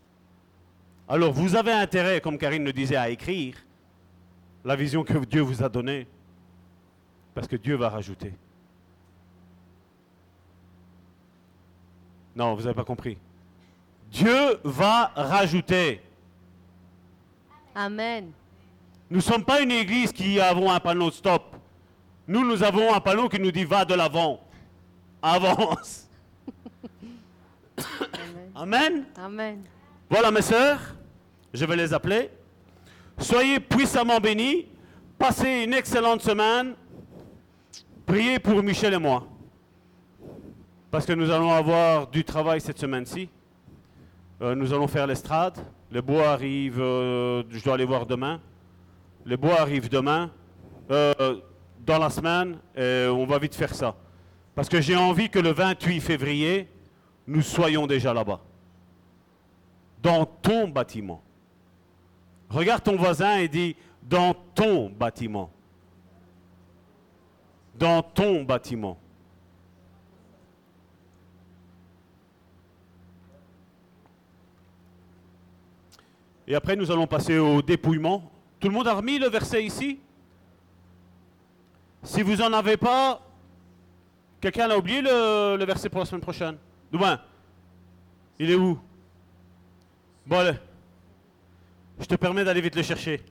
Alors, vous avez intérêt, comme Karine le disait, à écrire la vision que Dieu vous a donnée, parce que Dieu va rajouter. Non, vous n'avez pas compris. Dieu va rajouter. Amen. Nous ne sommes pas une église qui avons un panneau stop. Nous, nous avons un panneau qui nous dit va de l'avant. Avance. Amen. Amen. Voilà mes sœurs, je vais les appeler. Soyez puissamment bénis. Passez une excellente semaine. Priez pour Michel et moi. Parce que nous allons avoir du travail cette semaine-ci. Euh, nous allons faire l'estrade. Le bois arrive, euh, je dois aller voir demain. Le bois arrive demain, euh, dans la semaine, et on va vite faire ça. Parce que j'ai envie que le 28 février, nous soyons déjà là-bas. Dans ton bâtiment. Regarde ton voisin et dis, dans ton bâtiment. Dans ton bâtiment. Et après, nous allons passer au dépouillement. Tout le monde a remis le verset ici? Si vous n'en avez pas, quelqu'un a oublié le, verset pour la semaine prochaine? Demain Il est où? Bon, allez. Je te permets d'aller vite le chercher.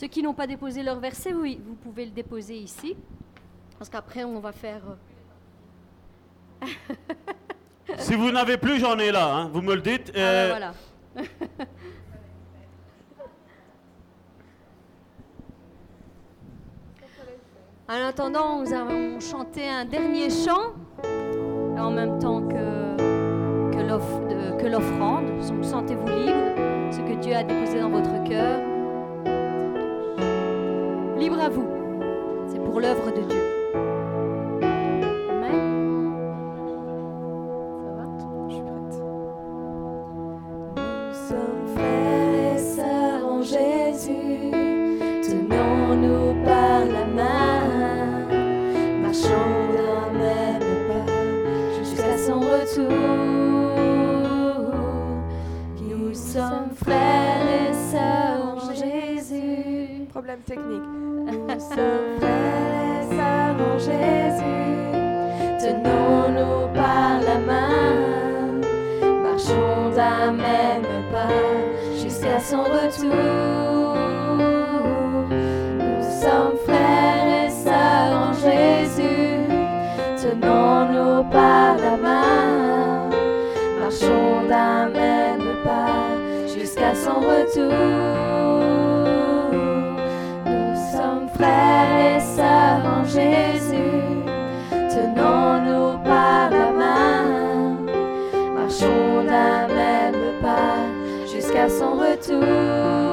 Ceux qui n'ont pas déposé leur verset, oui, vous pouvez le déposer ici. Parce qu'après, on va faire euh, si vous n'avez plus, j'en ai là. Hein. Vous me le dites. Ah, ben euh, voilà. en attendant, nous avons chanté un dernier chant en même temps que, que l'offrande. Sentez-vous libre, ce que Dieu a déposé dans votre cœur. Libre à vous. C'est pour l'œuvre de Dieu. Technique. Nous sommes frères et sœurs en Jésus, tenons-nous par la main, marchons d'un même pas jusqu'à son retour. Nous sommes frères et sœurs en Jésus, tenons-nous par la main, marchons d'un même pas jusqu'à son retour. Père et Sœur en Jésus, tenons-nous par la main, marchons d'un même pas jusqu'à son retour.